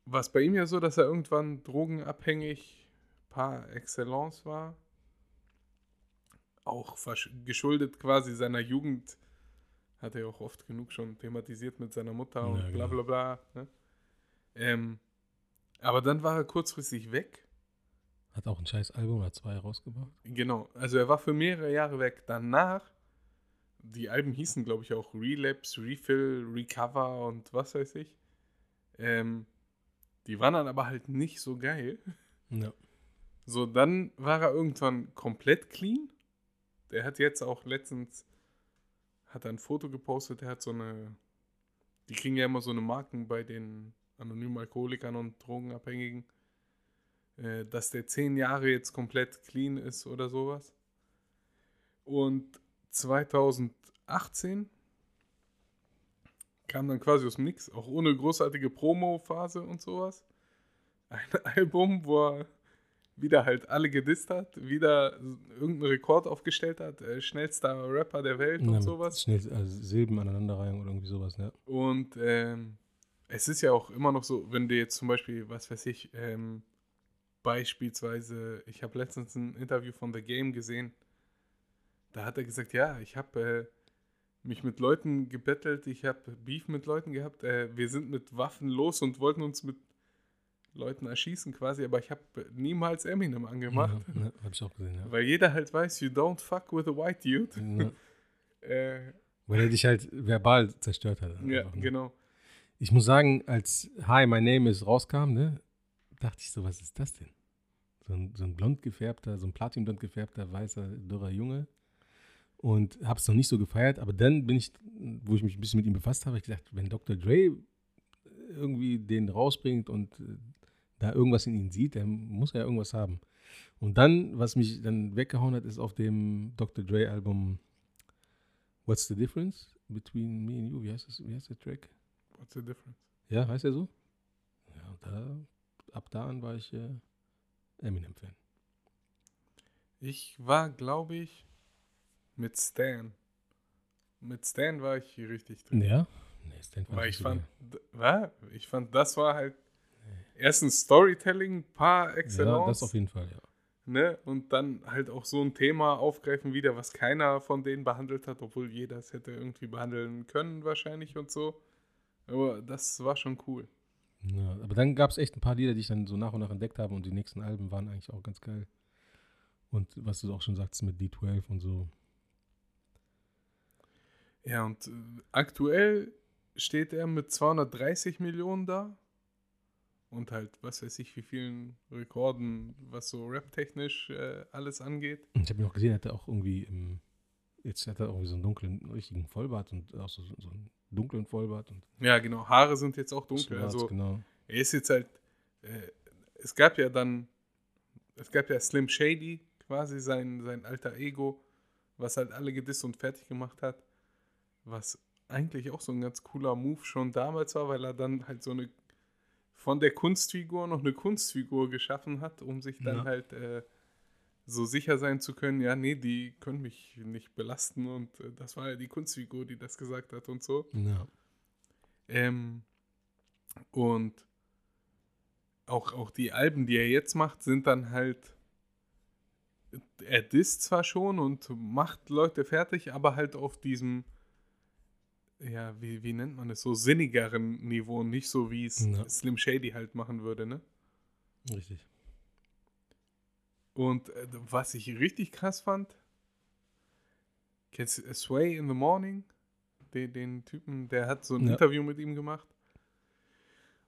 war es bei ihm ja so, dass er irgendwann drogenabhängig par excellence war. Auch geschuldet quasi seiner Jugend. Hat er ja auch oft genug schon thematisiert mit seiner Mutter und Ja, bla genau. bla bla. Ne? Ähm, aber dann war er kurzfristig weg. Hat auch ein scheiß Album oder zwei rausgebracht. Genau, also er war für mehrere Jahre weg. Danach, die Alben hießen, glaube ich, auch Relapse, Refill, Recover und was weiß ich. Ähm, die waren dann aber halt nicht so geil. Ja. So, dann war er irgendwann komplett clean. Der hat jetzt auch letztens, hat er ein Foto gepostet, der hat so eine, die kriegen ja immer so eine Marken bei den anonymen Alkoholikern und Drogenabhängigen, äh, dass der zehn Jahre jetzt komplett clean ist oder sowas. Und 2018 kam dann quasi aus dem Nix, auch ohne großartige Promo-Phase und sowas, ein [LAUGHS] Album, wo er wieder halt alle gedisst hat, wieder irgendeinen Rekord aufgestellt hat, äh, schnellster Rapper der Welt Ja, und sowas. Schnell also Silben aneinanderreihen oder irgendwie sowas, ne? Und ähm, es ist ja auch immer noch so, wenn du jetzt zum Beispiel, was weiß ich, ähm, beispielsweise, ich habe letztens ein Interview von The Game gesehen, da hat er gesagt, ja, ich habe äh, mich mit Leuten gebettelt, ich habe Beef mit Leuten gehabt, äh, wir sind mit Waffen los und wollten uns mit Leuten erschießen quasi, aber ich habe niemals Eminem angemacht, Ja, ne, hab ich auch gesehen, ja. weil jeder halt weiß, you don't fuck with a white dude. ja. [LAUGHS] Äh, Weil er dich halt verbal zerstört hat. Ja, einfach, ne? genau. Ich muss sagen, als Hi, my name is rauskam, ne, dachte ich so, was ist das denn? So ein, so ein blond gefärbter, so ein platinblond gefärbter, weißer, dürrer Junge. Und habe es noch nicht so gefeiert, aber dann bin ich, wo ich mich ein bisschen mit ihm befasst habe, ich gedacht, wenn Dr. Dre irgendwie den rausbringt und äh, da irgendwas in ihn sieht, dann muss er ja irgendwas haben. Und dann, was mich dann weggehauen hat, ist auf dem Dr. Dre Album What's the Difference Between Me and You? Wie heißt, das, wie heißt der Track? What's the difference? Ja, heißt er so? Ja, und da, ab da an war ich äh, Eminem-Fan. Ich war, glaube ich, mit Stan. Mit Stan war ich hier richtig drin. Ja? Nee, Stan Weil nicht ich fand, geil. d- wa? ich fand, das war halt erstens Storytelling par Ja, excellence. das auf jeden Fall, ja. ne? Und dann halt auch so ein Thema aufgreifen wieder, was keiner von denen behandelt hat, obwohl jeder es hätte irgendwie behandeln können wahrscheinlich und so. Aber das war schon cool. Ja. Aber dann gab es echt ein paar Lieder, die ich dann so nach und nach entdeckt habe und die nächsten Alben waren eigentlich auch ganz geil. Und was du auch schon sagst mit D12 und so. Ja, und äh, aktuell steht er mit 230 Millionen da. Und halt, was weiß ich, wie vielen Rekorden, was so rap-technisch äh, alles angeht. Ich habe ihn auch gesehen, er hatte auch irgendwie im, jetzt hat er irgendwie so einen dunklen, richtigen Vollbart und auch so, so einen dunklen Vollbart und Ja, genau, Haare sind jetzt auch dunkel. schwarz, Also genau. er ist jetzt halt, äh, es gab ja dann, es gab ja Slim Shady, quasi sein, sein alter Ego, was halt alle gedisst und fertig gemacht hat. Was eigentlich auch so ein ganz cooler Move schon damals war, weil er dann halt so eine von der Kunstfigur noch eine Kunstfigur geschaffen hat, um sich dann Ja. halt äh, so sicher sein zu können, ja, nee, die können mich nicht belasten und äh, das war ja die Kunstfigur, die das gesagt hat und so. Ja. Ähm, und auch, auch die Alben, die er jetzt macht, sind dann halt. Er disst zwar schon und macht Leute fertig, aber halt auf diesem, ja, wie, wie nennt man es, so sinnigeren Niveau, nicht so wie es Ja. Slim Shady halt machen würde, ne? Richtig. Und äh, was ich richtig krass fand, kennst du Sway in the Morning? Den, den Typen, der hat so ein Ja. Interview mit ihm gemacht.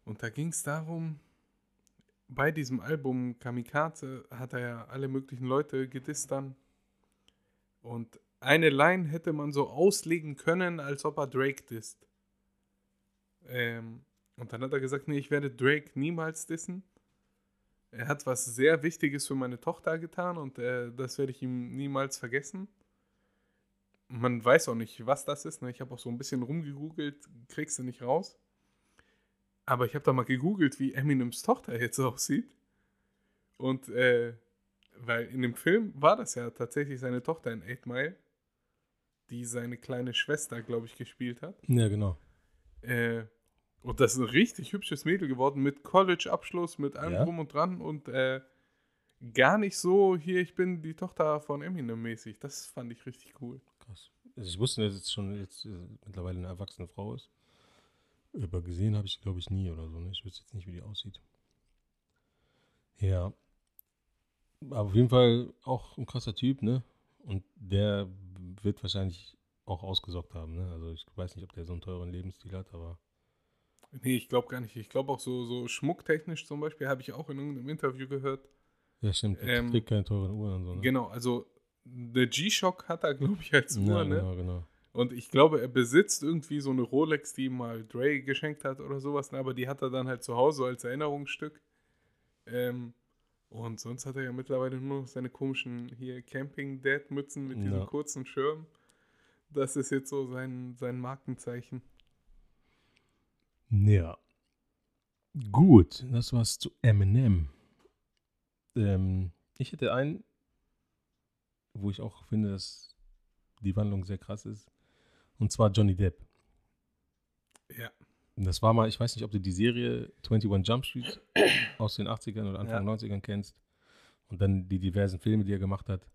Und da ging es darum, bei diesem Album Kamikaze hat er ja alle möglichen Leute gedisst dann. Und eine Line hätte man so auslegen können, als ob er Drake disst. Ähm, und dann hat er gesagt, nee, ich werde Drake niemals dissen. Er hat was sehr Wichtiges für meine Tochter getan und äh, das werde ich ihm niemals vergessen. Man weiß auch nicht, was das ist. Ne? Ich habe auch so ein bisschen rumgegoogelt, kriegst du nicht raus. Aber ich habe da mal gegoogelt, wie Eminems Tochter jetzt [LAUGHS] aussieht. Und äh, weil in dem Film war das ja tatsächlich seine Tochter in 8 Mile, die seine kleine Schwester, glaube ich, gespielt hat. Ja, genau. Äh, und das ist ein richtig hübsches Mädel geworden mit College-Abschluss, mit allem Ja? drum und dran und äh, gar nicht so, hier, ich bin die Tochter von Eminem mäßig. Das fand ich richtig cool. Krass. Also ich wusste, dass es schon jetzt äh, mittlerweile eine erwachsene Frau ist. Aber gesehen habe ich, glaube ich, nie oder so. Ne? Ich wüsste jetzt nicht, wie die aussieht. Ja. Aber auf jeden Fall auch ein krasser Typ, ne? Und der wird wahrscheinlich auch ausgesorgt haben, ne? Also ich weiß nicht, ob der so einen teuren Lebensstil hat, aber Nee, ich glaube gar nicht. Ich glaube auch so, so schmucktechnisch zum Beispiel, habe ich auch in irgendeinem Interview gehört. ja, stimmt. Der Ähm, trägt keine teuren Uhren und so, ne? Genau, also eine G-Shock hat er, glaube ich, als Uhr, ja, ne? genau, genau. Und ich glaube, er besitzt irgendwie so eine Rolex, die ihm mal Dre geschenkt hat oder sowas, ne? aber die hat er dann halt zu Hause als Erinnerungsstück. Ähm, und sonst hat er ja mittlerweile nur noch seine komischen hier Camping-Dad-Mützen mit diesen Ja. kurzen Schirmen. Das ist jetzt so sein, sein Markenzeichen. Ja. Gut, das war's zu Eminem. Ähm, ich hätte einen, wo ich auch finde, dass die Wandlung sehr krass ist. Und zwar Johnny Depp. Ja. Das war mal, ich weiß nicht, ob du die Serie 21 Jump Street aus den 80ern oder Anfang Ja. 90ern kennst. Und dann die diversen Filme, die er gemacht hat.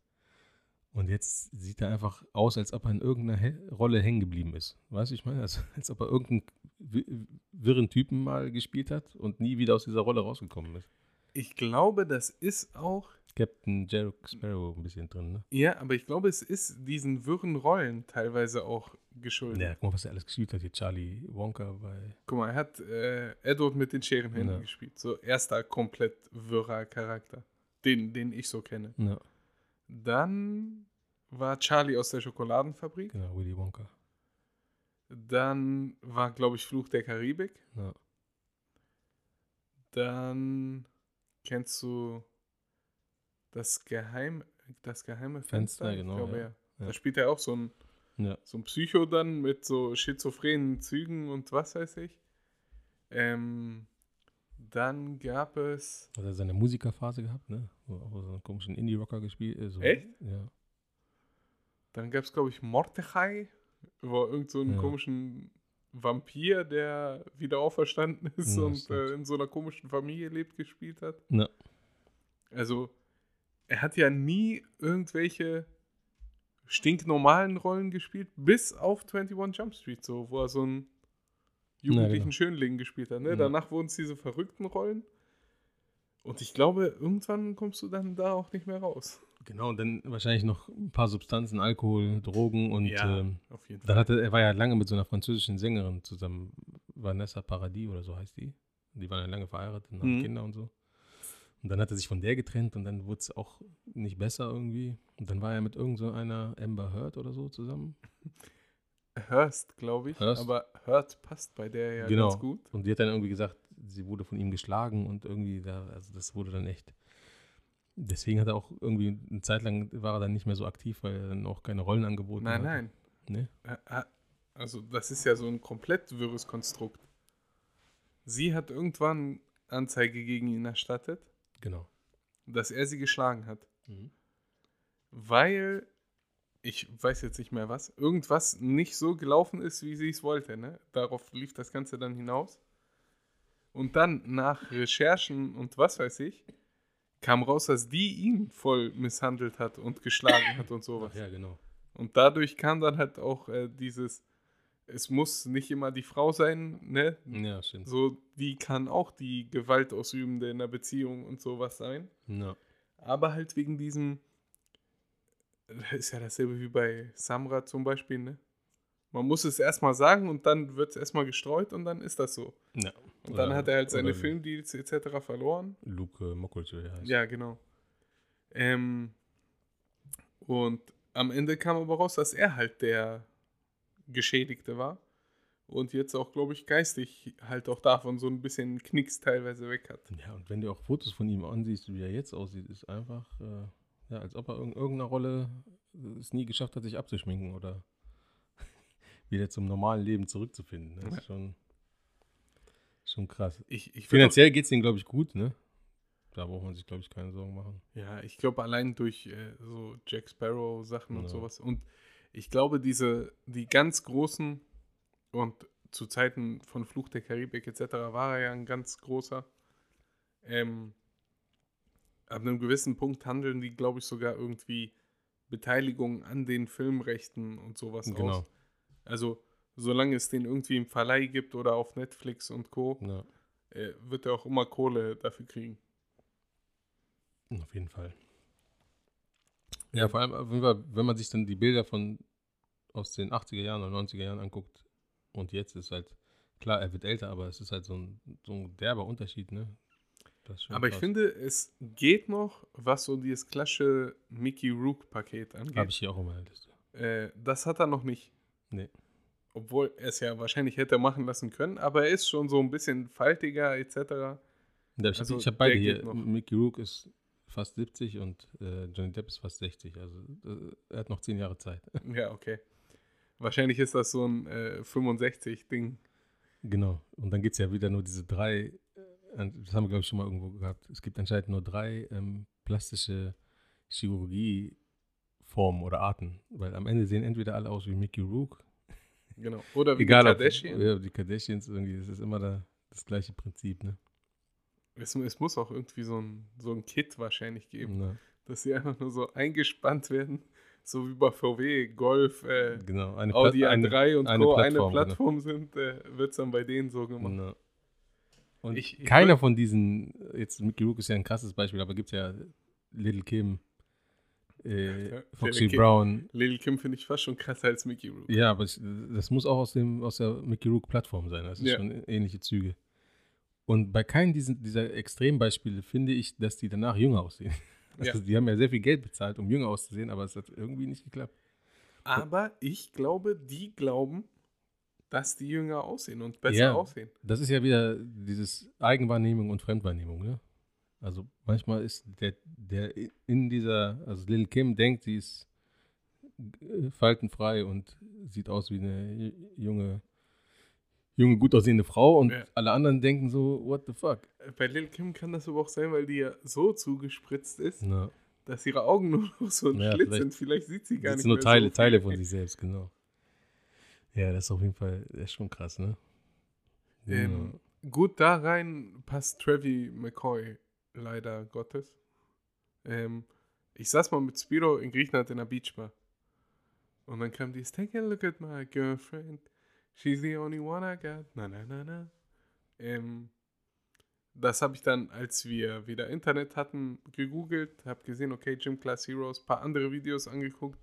Und jetzt sieht er einfach aus, als ob er in irgendeiner He Rolle hängen geblieben ist. Weißt du, ich meine? Als, als ob er irgendeinen wi- wirren Typen mal gespielt hat und nie wieder aus dieser Rolle rausgekommen ist. Ich glaube, das ist auch Captain Jack Sparrow ein bisschen drin, ne? Ja, aber ich glaube, es ist diesen wirren Rollen teilweise auch geschuldet. Ja, guck mal, was er alles gespielt hat. Hier Charlie Wonka bei. Guck mal, er hat äh, Edward mit den Scherenhänden Ja. gespielt. So erster komplett wirrer Charakter, den, den ich so kenne. Ja, Dann war Charlie aus der Schokoladenfabrik. genau, Willy Wonka. Dann war, glaube ich, Fluch der Karibik. Ja. Dann kennst du das Geheim, das geheime Fenster, Fenster, genau, Ich glaube, ja. ja. Da spielt er auch so ein, so ein Psycho dann mit so schizophrenen Zügen und was weiß ich. Ähm, dann gab es. Hat er seine Musikerphase gehabt, ne? Auch so einen komischen Indie-Rocker gespielt. äh, So, Echt? Ja. Dann gab es, glaube ich, Mordechai, wo er irgend so einen Ja. komischen Vampir, der wieder auferstanden ist Ja, und äh, in so einer komischen Familie lebt, gespielt hat. Ja. Also, er hat ja nie irgendwelche stinknormalen Rollen gespielt, bis auf 21 Jump Street, so, wo er so einen jugendlichen genau. Schönling gespielt hat. Ne? Ja. Danach wurden es diese verrückten Rollen. Und ich glaube, irgendwann kommst du dann da auch nicht mehr raus. Genau, und dann wahrscheinlich noch ein paar Substanzen, Alkohol, Drogen und ähm, auf jeden dann hatte er war ja lange mit so einer französischen Sängerin zusammen, Vanessa Paradis oder so heißt die. Die waren ja lange verheiratet und haben Mhm. Kinder und so. Und dann hat er sich von der getrennt und dann wurde es auch nicht besser irgendwie. Und dann war er mit irgend so einer Amber Heard oder so zusammen. Hurst, glaube ich. Hurst. Aber Hurt passt bei der ja genau. ganz gut. Und die hat dann irgendwie gesagt, sie wurde von ihm geschlagen und irgendwie da, also das wurde dann echt. Deswegen hat er auch irgendwie eine Zeit lang war er dann nicht mehr so aktiv, weil er dann auch keine Rollen angeboten Nein, hat. nein. Nee? Ä- ä- Also, das ist ja so ein komplett wirres Konstrukt. Sie hat irgendwann Anzeige gegen ihn erstattet, Genau. dass er sie geschlagen hat. Mhm. Weil, ich weiß jetzt nicht mehr was, irgendwas nicht so gelaufen ist, wie sie es wollte. Ne? Darauf lief das Ganze dann hinaus. Und dann nach Recherchen und was weiß ich, kam raus, dass die ihn voll misshandelt hat und geschlagen hat und sowas. Ach ja, genau. Und dadurch kam dann halt auch äh, dieses, es muss nicht immer die Frau sein, ne? Ja, stimmt. So, die kann auch die Gewaltausübende in der Beziehung und sowas sein. Ja. Aber halt wegen diesem, das ist ja dasselbe wie bei Samra zum Beispiel, ne? Man muss es erstmal sagen und dann wird es erstmal gestreut und dann ist das so. ja. Und dann hat er halt seine Filmdeals etc. verloren. Luke Mockridge heißt. Ja, genau. Ähm, und am Ende kam aber raus, dass er halt der Geschädigte war. Und jetzt auch, glaube ich, geistig halt auch davon so ein bisschen Knicks teilweise weg hat. Ja, und wenn du auch Fotos von ihm ansiehst, wie er jetzt aussieht, ist einfach, äh, ja, als ob er in irgendeiner Rolle es nie geschafft hat, sich abzuschminken oder [LAUGHS] wieder zum normalen Leben zurückzufinden. Das ist schon, schon krass. Ich, ich Finanziell geht es ihm, glaube ich, gut, ne? Da braucht man sich, glaube ich, keine Sorgen machen. Ja, ich glaube allein durch äh, so Jack Sparrow Sachen und Ja. sowas. Und ich glaube, diese, die ganz großen und zu Zeiten von Fluch der Karibik etc. war er ja ein ganz großer. Ähm, ab einem gewissen Punkt handeln die, glaube ich, sogar irgendwie Beteiligung an den Filmrechten und sowas aus. Genau. Also, solange es den irgendwie im Verleih gibt oder auf Netflix und Co., Ja, äh, wird er auch immer Kohle dafür kriegen. auf jeden Fall. Ja, vor allem, wenn man sich dann die Bilder von aus den 80er Jahren oder 90er Jahren anguckt und jetzt ist halt, klar, er wird älter, aber es ist halt so ein, so ein derber Unterschied, ne? Aber ich krass. finde, es geht noch, was so dieses klassische Mickey Rook-Paket angeht. Habe ich hier auch Liste. Äh, das hat er noch nicht. Nee. Obwohl er es ja wahrscheinlich hätte machen lassen können, aber er ist schon so ein bisschen faltiger etc. Ja, ich Also, habe hab beide hier. Mickey Rook ist fast 70 und äh, Johnny Depp ist fast 60. Also äh, er hat noch 10 Jahre Zeit. [LAUGHS] Ja, okay. Wahrscheinlich ist das so ein äh, 65-Ding. genau. Und dann gibt es ja wieder nur diese drei, äh, das haben wir, glaube ich, schon mal irgendwo gehabt. Es gibt anscheinend nur drei ähm, plastische Chirurgieformen oder Arten. Weil am Ende sehen entweder alle aus wie Mickey Rook. Genau. Oder wie Egal die ob Kardashian. ja, die Kardashians irgendwie, das ist immer da, das gleiche Prinzip, ne? Es, es muss auch irgendwie so ein, so ein Kit wahrscheinlich geben, Na, dass sie einfach nur so eingespannt werden, so wie bei VW, Golf, äh, genau. Eine Audi Pla- eine- A3 und eine Co. Plattform, eine. Plattform sind, äh, wird es dann bei denen so gemacht. Na. Und Ich- ich keiner von diesen, jetzt Mickey Rook ist ja ein krasses Beispiel, aber gibt es ja Little Kim, äh, [LAUGHS] Foxy Kim- Brown. Lil Kim finde ich fast schon krasser als Mickey Rourke. Ja, aber ich, das muss auch aus, dem, aus der Mickey Rook-Plattform sein. Das ist Ja. schon ähnliche Züge. Und bei keinem diesen, dieser Extrembeispiele finde ich, dass die danach jünger aussehen. [LAUGHS] Also Ja. Die haben ja sehr viel Geld bezahlt, um jünger auszusehen, aber es hat irgendwie nicht geklappt. Aber ich glaube, die glauben, dass die jünger aussehen und besser Ja. aussehen. Das ist ja wieder dieses Eigenwahrnehmung und Fremdwahrnehmung, ne? Also manchmal ist der, der in dieser, also Lil Kim denkt, sie ist äh, faltenfrei und sieht aus wie eine junge, junge, gut aussehende Frau und Ja. alle anderen denken so, what the fuck? Bei Lil Kim kann das aber auch sein, weil die ja so zugespritzt ist, Na, dass ihre Augen nur noch so ein Ja, Schlitz sind. Vielleicht sieht sie gar nicht nur mehr Teile, so. Teile von sich selbst, genau. Ja, das ist auf jeden Fall, das ist schon krass, ne? Ähm, Gut da rein passt Trevi McCoy, leider Gottes. Ähm, ich saß mal mit Spiro in Griechenland in einer Beachbar. Und dann kam dieses Take a look at my girlfriend. She's the only one I got. Na, na, na, na. Ähm, das habe ich dann, als wir wieder Internet hatten, gegoogelt, habe gesehen, okay, Gym Class Heroes, paar andere Videos angeguckt.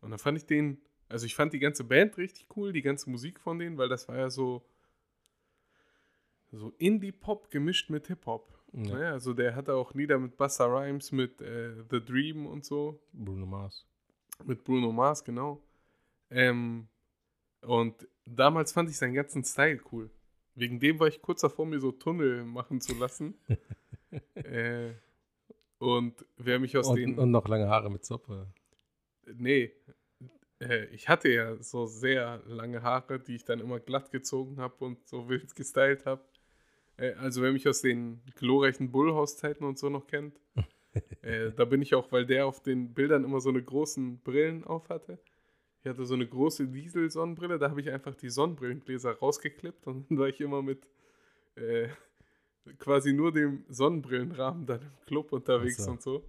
Und dann fand ich den, also ich fand die ganze Band richtig cool, die ganze Musik von denen, weil das war ja so, so Indie-Pop gemischt mit Hip-Hop. Ja. Ne? Also der hatte auch Lieder mit Busta Rhymes, mit äh, The Dream und so. Bruno Mars. Mit Bruno Mars, genau. Ähm, und damals fand ich seinen ganzen Style cool. Wegen dem war ich kurz davor, mir so Tunnel machen zu lassen. [LAUGHS] äh, und wer mich aus Und, den. und noch lange Haare mit Zoppe. nee, äh, ich hatte ja so sehr lange Haare, die ich dann immer glatt gezogen habe und so wild gestylt habe. Äh, also wer mich aus den glorreichen Bullhaus-Zeiten und so noch kennt, [LAUGHS] äh, da bin ich auch, weil der auf den Bildern immer so eine großen Brillen auf hatte. Ich hatte so eine große Diesel-Sonnenbrille, da habe ich einfach die Sonnenbrillengläser rausgeklippt und dann war ich immer mit äh, quasi nur dem Sonnenbrillenrahmen dann im Club unterwegs Ach so. und so.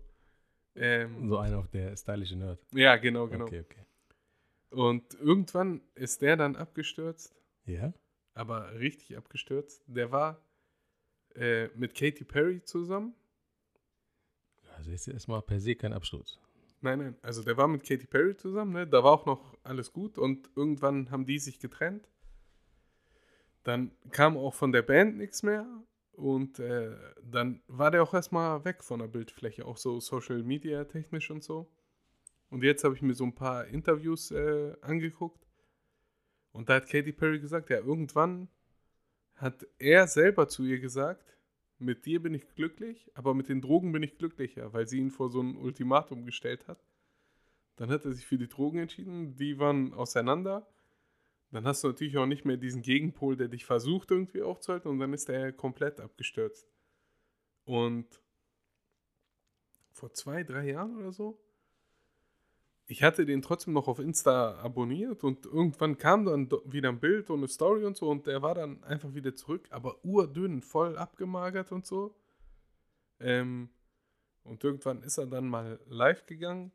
Ähm, So einer auf der stylische Nerd. ja, genau, genau. Okay, okay. Und irgendwann ist der dann abgestürzt, Ja? aber richtig abgestürzt. Der war äh, mit Katy Perry zusammen. Also ist erstmal per se kein Absturz. Nein, nein, also der war mit Katy Perry zusammen, ne? Da war auch noch alles gut und irgendwann haben die sich getrennt. Dann kam auch von der Band nichts mehr und äh, dann war der auch erstmal weg von der Bildfläche, auch so Social Media technisch und so. Und jetzt habe ich mir so ein paar Interviews äh, angeguckt und da hat Katy Perry gesagt, ja, irgendwann hat er selber zu ihr gesagt, mit dir bin ich glücklich, aber mit den Drogen bin ich glücklicher, weil sie ihn vor so ein Ultimatum gestellt hat. Dann hat er sich für die Drogen entschieden, die waren auseinander. Dann hast du natürlich auch nicht mehr diesen Gegenpol, der dich versucht irgendwie aufzuhalten und dann ist er komplett abgestürzt. Und vor zwei, drei Jahren oder so, ich hatte den trotzdem noch auf Insta abonniert und irgendwann kam dann wieder ein Bild und eine Story und so und der war dann einfach wieder zurück, aber urdünn, voll abgemagert und so. Ähm, und irgendwann ist er dann mal live gegangen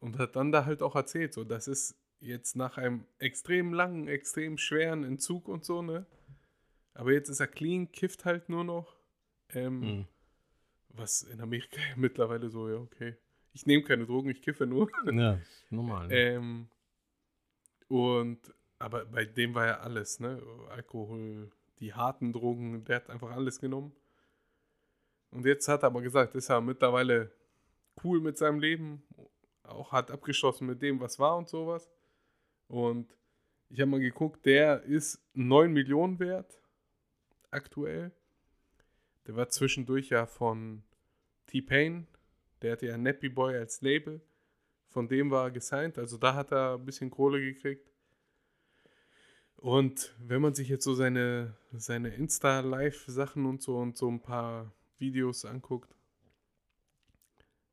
und hat dann da halt auch erzählt, so, das ist jetzt nach einem extrem langen, extrem schweren Entzug und so, ne? Aber jetzt ist er clean, kifft halt nur noch. Ähm, Mhm. Was in Amerika [LAUGHS] mittlerweile so, ja, okay. Ich nehme keine Drogen, ich kiffe nur. [LAUGHS] Ja, normal. Ne? Ähm, und, aber bei dem war ja alles, ne? Alkohol, die harten Drogen, der hat einfach alles genommen. Und jetzt hat er aber gesagt, ist er mittlerweile cool mit seinem Leben, auch hat abgeschlossen mit dem, was war und sowas. Und ich habe mal geguckt, der ist 9 Millionen wert, aktuell. Der war zwischendurch ja von T-Pain, der hatte ja Nappy Boy als Label. Von dem war er gesigned, also da hat er ein bisschen Kohle gekriegt. Und wenn man sich jetzt so seine, seine Insta-Live-Sachen und so und so ein paar Videos anguckt,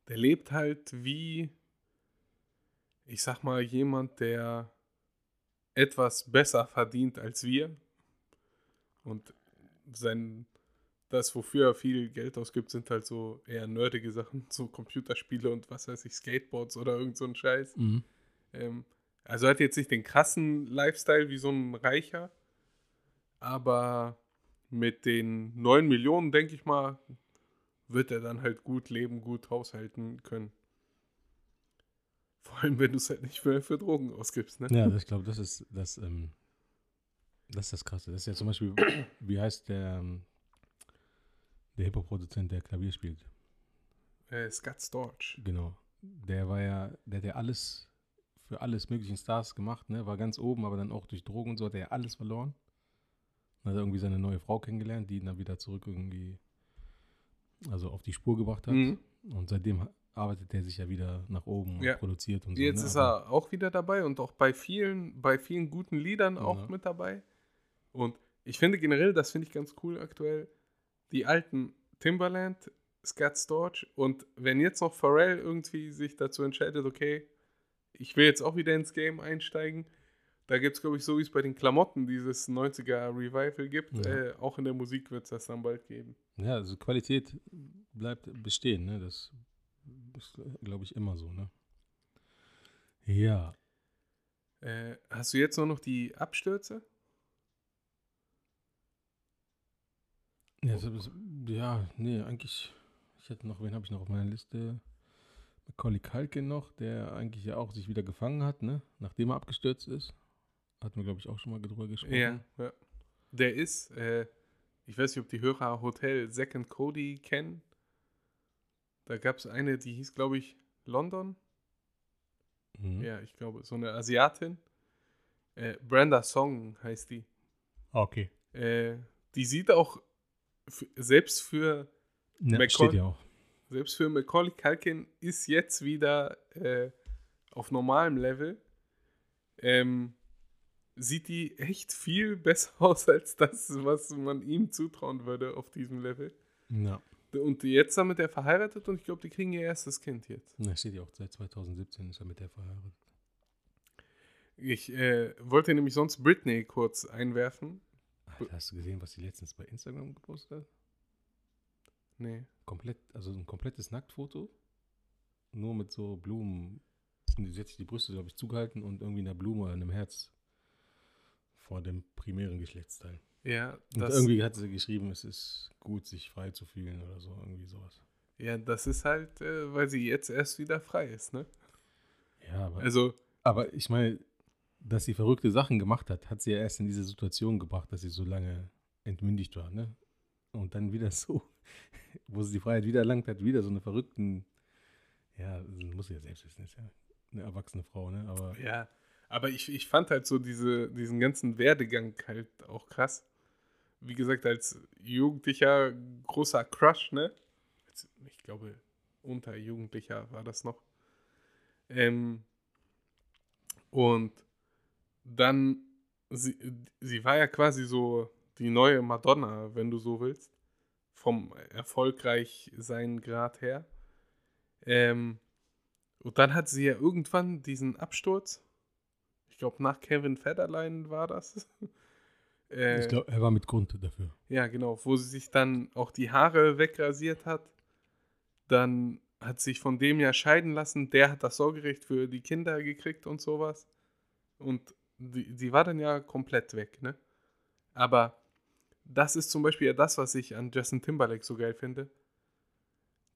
der lebt halt wie, ich sag mal, jemand, der etwas besser verdient als wir. Und sein, das, wofür er viel Geld ausgibt, sind halt so eher nerdige Sachen, [LAUGHS] so Computerspiele und was weiß ich, Skateboards oder irgend so ein Scheiß. Mhm. Ähm, also er hat jetzt nicht den krassen Lifestyle wie so ein Reicher, aber mit den 9 Millionen, denke ich mal, wird er dann halt gut leben, gut haushalten können. Vor allem, wenn du es halt nicht mehr für Drogen ausgibst, ne? Ja, ich glaube, das ist das, ähm, das ist das Krasse. Das ist ja zum Beispiel, wie heißt der, ähm, der Hip-Hop-Produzent, der Klavier spielt? Äh, Scott Storch. Genau. Der war ja, der hat ja alles für alles möglichen Stars gemacht, ne? War ganz oben, aber dann auch durch Drogen und so hat er ja alles verloren. Dann hat er irgendwie seine neue Frau kennengelernt, die ihn dann wieder zurück irgendwie, also auf die Spur gebracht hat. Mhm. Und seitdem arbeitet er sich ja wieder nach oben und Ja. produziert und so. Jetzt ne? ist er auch wieder dabei und auch bei vielen, bei vielen guten Liedern auch Ja. mit dabei. Und ich finde generell, das finde ich ganz cool aktuell, die alten Timbaland, Scott Storch und wenn jetzt noch Pharrell irgendwie sich dazu entscheidet, okay, ich will jetzt auch wieder ins Game einsteigen, da gibt es, glaube ich, so wie es bei den Klamotten dieses 90er Revival gibt, Ja. äh, auch in der Musik wird es das dann bald geben. Ja, also Qualität bleibt bestehen, ne? Das ist, glaube ich, immer so, ne? Ja. Äh, hast du jetzt nur noch die Abstürze? Ja, ist, ja, nee, eigentlich, ich hätte noch, wen habe ich noch auf meiner Liste? Macaulay Culkin noch, der eigentlich ja auch sich wieder gefangen hat, ne? Nachdem er abgestürzt ist. Hatten wir, glaube ich, auch schon mal drüber gesprochen. Ja, ja. Der ist, äh, ich weiß nicht, ob die Hörer Hotel Zack and Cody kennen. Da gab es eine, die hieß, glaube ich, London. Mhm. Ja, ich glaube, so eine Asiatin. Äh, Brenda Song heißt die. Okay. Äh, die sieht auch selbst für Ja, Macaul- steht ja selbst für Macaulay Culkin ist jetzt wieder äh, auf normalem Level. Ähm, sieht die echt viel [LAUGHS] besser aus als das, was man ihm zutrauen würde auf diesem Level. Ja. Und jetzt damit er verheiratet und ich glaube, die kriegen ihr erstes Kind jetzt. Da steht ja auch seit 2017 ist er mit der verheiratet. Ich äh, wollte nämlich sonst Britney kurz einwerfen. Alter, hast du gesehen, was sie letztens bei Instagram gepostet hat? Nee. Komplett, also ein komplettes Nacktfoto. Nur mit so Blumen. Und sie hat sich die Brüste, glaube ich, zugehalten und irgendwie einer Blume oder einem Herz vor dem primären Geschlechtsteil. Ja, Und das, irgendwie hat sie geschrieben, es ist gut, sich frei zu fühlen oder so, irgendwie sowas. ja, das ist halt, äh, weil sie jetzt erst wieder frei ist, ne? Ja, aber, Also, aber ich meine, dass sie verrückte Sachen gemacht hat, hat sie ja erst in diese Situation gebracht, dass sie so lange entmündigt war, ne? Und dann wieder [LAUGHS] so, wo sie die Freiheit wieder erlangt hat, wieder so eine verrückten, ja, also muss sie ja selbst wissen, ist ja eine erwachsene Frau, ne? Aber Ja, aber ich, ich fand halt so diese, diesen ganzen Werdegang halt auch krass. Wie gesagt, als Jugendlicher großer Crush, ne? Als, ich glaube, unter Jugendlicher war das noch. Ähm, und dann, sie, sie war ja quasi so die neue Madonna, wenn du so willst. Vom erfolgreich sein Grad her. Ähm, und dann hat sie ja irgendwann diesen Absturz. Ich glaube, nach Kevin Federline war das. [LAUGHS] äh, ich glaube, er war mit Grund dafür. ja, genau, wo sie sich dann auch die Haare wegrasiert hat. Dann hat sich von dem ja scheiden lassen. Der hat das Sorgerecht für die Kinder gekriegt und sowas. Und die, die war dann ja komplett weg, ne? Aber das ist zum Beispiel ja das, was ich an Justin Timberlake so geil finde.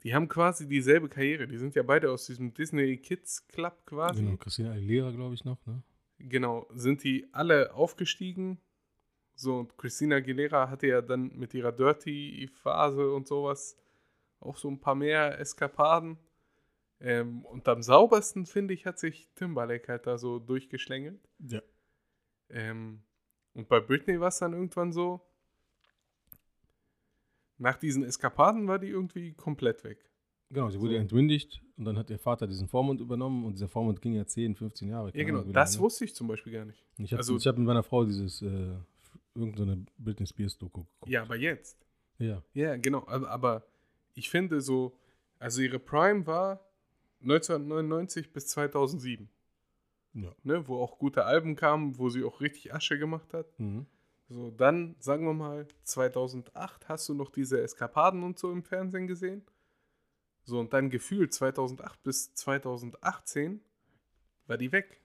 Die haben quasi dieselbe Karriere. Die sind ja beide aus diesem Disney Kids Club quasi. Genau, Christina Aguilera, glaube ich, noch, ne? Genau, sind die alle aufgestiegen. So, und Christina Aguilera hatte ja dann mit ihrer Dirty-Phase und sowas auch so ein paar mehr Eskapaden. Ähm, und am saubersten, finde ich, hat sich Timberlake halt da so durchgeschlängelt. Ja. Ähm, und bei Britney war es dann irgendwann so, nach diesen Eskapaden war die irgendwie komplett weg. Genau, sie wurde So. entmündigt und dann hat ihr Vater diesen Vormund übernommen und dieser Vormund ging ja 10, 15 Jahre. Ja, genau, das lange. wusste ich zum Beispiel gar nicht. Ich habe also- ich hab mit meiner Frau dieses, äh, irgendeine Britney Spears Doku geguckt. Ja, aber jetzt. Ja. Ja, genau. Aber, aber ich finde so, also ihre Prime war 1999 bis 2007, Ja. ne, wo auch gute Alben kamen, wo sie auch richtig Asche gemacht hat. Mhm. So, dann, sagen wir mal, 2008 hast du noch diese Eskapaden und so im Fernsehen gesehen. So, und dann gefühlt 2008 bis 2018 war die weg.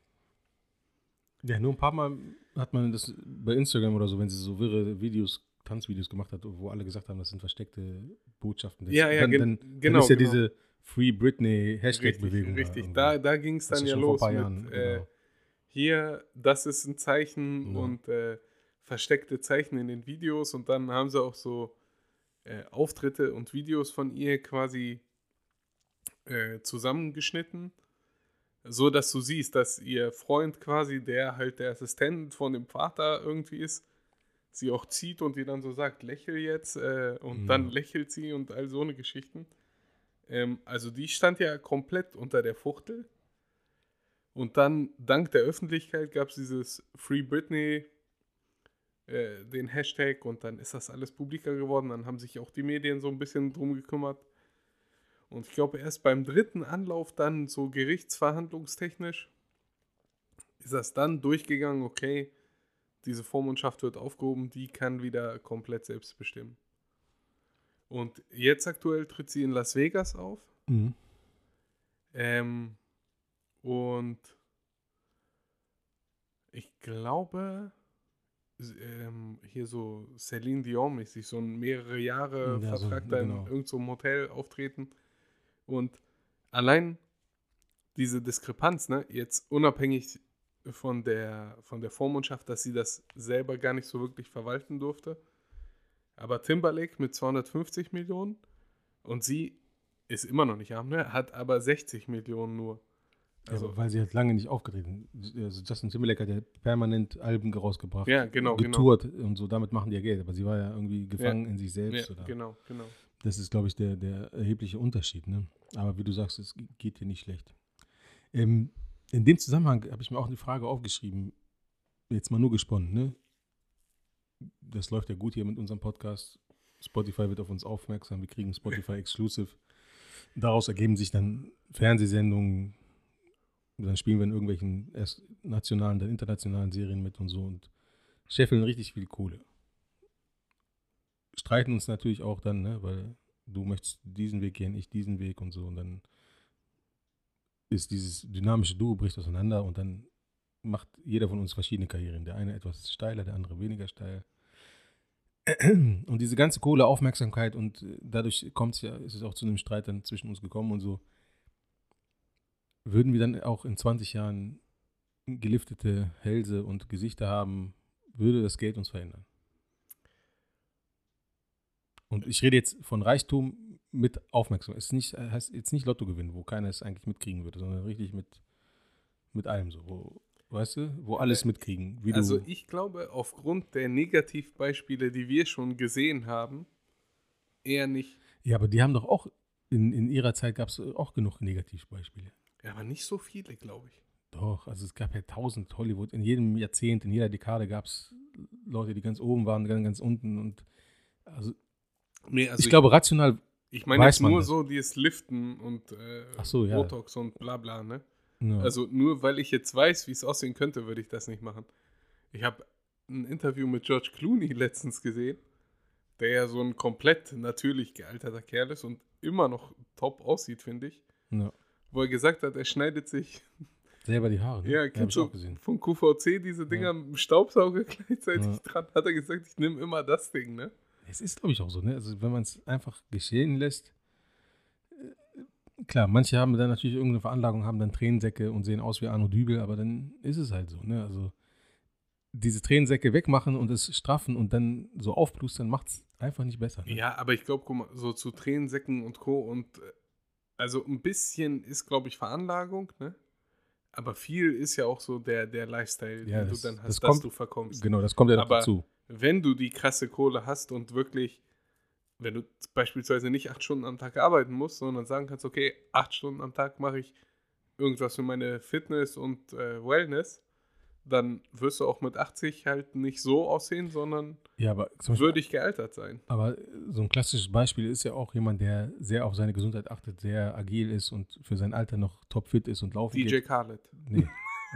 Ja, nur ein paar Mal hat man das bei Instagram oder so, wenn sie so wirre Videos Tanzvideos gemacht hat, wo alle gesagt haben, das sind versteckte Botschaften. Ja, ja, dann, gen- dann, genau, Dann ist ja genau. diese Free Britney Richtig, Hashtag-Bewegung. richtig. Da, da ging es dann ja los mit Jahren. äh, genau. hier, das ist ein Zeichen Ja. und äh, versteckte Zeichen in den Videos und dann haben sie auch so äh, Auftritte und Videos von ihr quasi äh, zusammengeschnitten, so dass du siehst, dass ihr Freund quasi, der halt der Assistent von dem Vater irgendwie ist, sie auch zieht und die dann so sagt, lächel jetzt äh, und Ja. dann lächelt sie und all so eine Geschichten. Ähm, also die stand ja komplett unter der Fuchtel. Und dann, dank der Öffentlichkeit, gab es dieses Free Britney, äh, den Hashtag, und dann ist das alles publiker geworden. Dann haben sich auch die Medien so ein bisschen drum gekümmert. Und ich glaube, erst beim dritten Anlauf dann so gerichtsverhandlungstechnisch ist das dann durchgegangen, okay, diese Vormundschaft wird aufgehoben, die kann wieder komplett selbst bestimmen. Und jetzt aktuell tritt sie in Las Vegas auf. Mhm. Ähm, und ich glaube, ähm, hier so Celine Dion-mäßig, so ein mehrere Jahre Ja, so, Vertrag da in genau. irgendeinem so Hotel auftreten. Und allein diese Diskrepanz, ne, jetzt unabhängig von der, von der Vormundschaft, dass sie das selber gar nicht so wirklich verwalten durfte. Aber Timberlake mit 250 Millionen und sie ist immer noch nicht arm, ne? hat aber 60 Millionen nur. Also, Also, weil sie hat lange nicht aufgetreten. Also Justin Timberlake hat ja permanent Alben rausgebracht. ja, genau, genau. getourt und so, damit machen die ja Geld. Aber sie war ja irgendwie gefangen in sich Ja, selbst. oder? genau, genau. Das ist, glaube ich, der, der erhebliche Unterschied. Ne? Aber wie du sagst, es geht dir nicht schlecht. Ähm, in dem Zusammenhang habe ich mir auch eine Frage aufgeschrieben. Jetzt mal nur gesponnen. Ne? Das läuft ja gut hier mit unserem Podcast. Spotify wird auf uns aufmerksam. Wir kriegen Spotify Exclusive. Daraus ergeben sich dann Fernsehsendungen. Dann spielen wir in irgendwelchen erst nationalen, dann internationalen Serien mit und so und scheffeln richtig viel Kohle streiten uns natürlich auch dann, ne, weil du möchtest diesen Weg gehen, ich diesen Weg und so. Und dann ist dieses dynamische Duo bricht auseinander und dann macht jeder von uns verschiedene Karrieren. Der eine etwas steiler, der andere weniger steil. Und diese ganze Kohle, Aufmerksamkeit und äh, dadurch kommt es ja, ist es auch zu einem Streit dann zwischen uns gekommen und so. Würden wir dann auch in 20 Jahren geliftete Hälse und Gesichter haben, würde das Geld uns verändern? Und ich rede jetzt von Reichtum mit Aufmerksamkeit. Es ist nicht, heißt jetzt nicht Lotto gewinnen, wo keiner es eigentlich mitkriegen würde, sondern richtig mit, mit allem so. Wo, weißt du, wo alles mitkriegen. Wie Also ich glaube, aufgrund der Negativbeispiele, die wir schon gesehen haben, eher nicht. ja, aber die haben doch auch, in, in ihrer Zeit gab es auch genug Negativbeispiele. Ja, aber nicht so viele, glaube ich. Doch, also es gab ja tausend Hollywood. In jedem Jahrzehnt, in jeder Dekade gab es Leute, die ganz oben waren, ganz, ganz unten. Und also, Nee, also ich, glaube, rational, ich meine jetzt nur das. so dieses Liften und äh, Ach so, ja. Botox und bla bla, ne? Ja. Also nur weil ich jetzt weiß, wie es aussehen könnte, würde ich das nicht machen. Ich habe ein Interview mit George Clooney letztens gesehen, der ja so ein komplett natürlich gealterter Kerl ist und immer noch top aussieht, finde ich. ja. Wo er gesagt hat, er schneidet sich, [LAUGHS] selber die Haare. Ne? ja, kennst ich auch du von QVC diese Dinger mit dem Staubsauger [LAUGHS] gleichzeitig Ja. dran, hat er gesagt, ich nehme immer das Ding, ne? Es ist, glaube ich, auch so, ne? Also wenn man es einfach geschehen lässt, klar, manche haben dann natürlich irgendeine Veranlagung, haben dann Tränensäcke und sehen aus wie Arno Dübel, aber dann ist es halt so, ne? Also diese Tränensäcke wegmachen und es straffen und dann so aufplustern, macht es einfach nicht besser. Ne? Ja, aber ich glaube, guck mal, so zu Tränensäcken und Co. und äh, also ein bisschen ist, glaube ich, Veranlagung, ne? Aber viel ist ja auch so der, der Lifestyle, Ja, den das- du dann hast, das dass kommt- du verkommst. Genau, das kommt ja noch Aber- dazu. Wenn du die krasse Kohle hast und wirklich, wenn du beispielsweise nicht acht Stunden am Tag arbeiten musst, sondern sagen kannst, okay, acht Stunden am Tag mache ich irgendwas für meine Fitness und äh, Wellness, dann wirst du auch mit 80 halt nicht so aussehen, sondern Ja, Beispiel, würdig gealtert sein. aber so ein klassisches Beispiel ist ja auch jemand, der sehr auf seine Gesundheit achtet, sehr agil ist und für sein Alter noch topfit ist und laufen DJ geht. Khaled. Nee,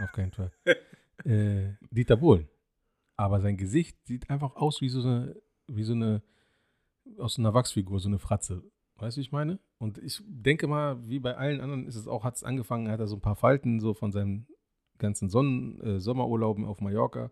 auf keinen Fall. [LAUGHS] äh, Dieter Bohlen. Aber sein Gesicht sieht einfach aus wie so eine, wie so eine, aus einer Wachsfigur, so eine Fratze. Weißt du, wie ich meine? Und ich denke mal, wie bei allen anderen ist es auch, hat es angefangen, hat er so ein paar Falten so von seinen ganzen Sonnen, äh, Sommerurlauben auf Mallorca.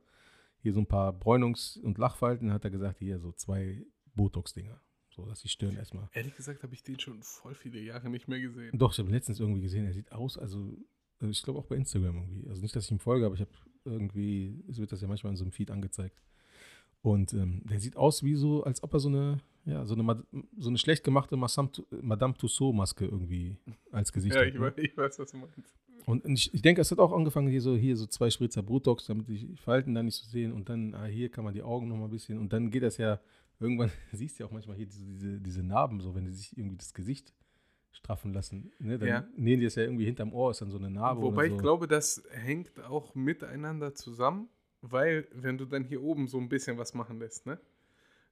hier so ein paar Bräunungs- und Lachfalten, hat er gesagt, hier so zwei Botox-Dinger. So, dass die Stirn erstmal. Ehrlich gesagt habe ich den schon voll viele Jahre nicht mehr gesehen. Doch, ich habe letztens irgendwie gesehen, er sieht aus, also äh, ich glaube auch bei Instagram irgendwie. Also nicht, dass ich ihm folge, aber ich habe irgendwie, es wird das ja manchmal in so einem Feed angezeigt. Und ähm, der sieht aus wie so, als ob er so eine, ja, so eine, so eine schlecht gemachte Madame Tussauds-Maske irgendwie als Gesicht Ja, hat. ich ne? ich weiß, was du meinst. Und ich, ich denke, es hat auch angefangen, hier so, hier so zwei Spritzer Botox, damit die Falten dann nicht so sehen. Und dann, ah, hier kann man die Augen noch mal ein bisschen. Und dann geht das ja, irgendwann [LAUGHS] siehst du ja auch manchmal hier diese, diese, diese Narben, so wenn die sich irgendwie das Gesicht straffen lassen. Ne? Dann Ja. nähen die es ja irgendwie hinterm Ohr, ist dann so eine Narbe Wobei so. ich glaube, das hängt auch miteinander zusammen, weil wenn du dann hier oben so ein bisschen was machen lässt, ne,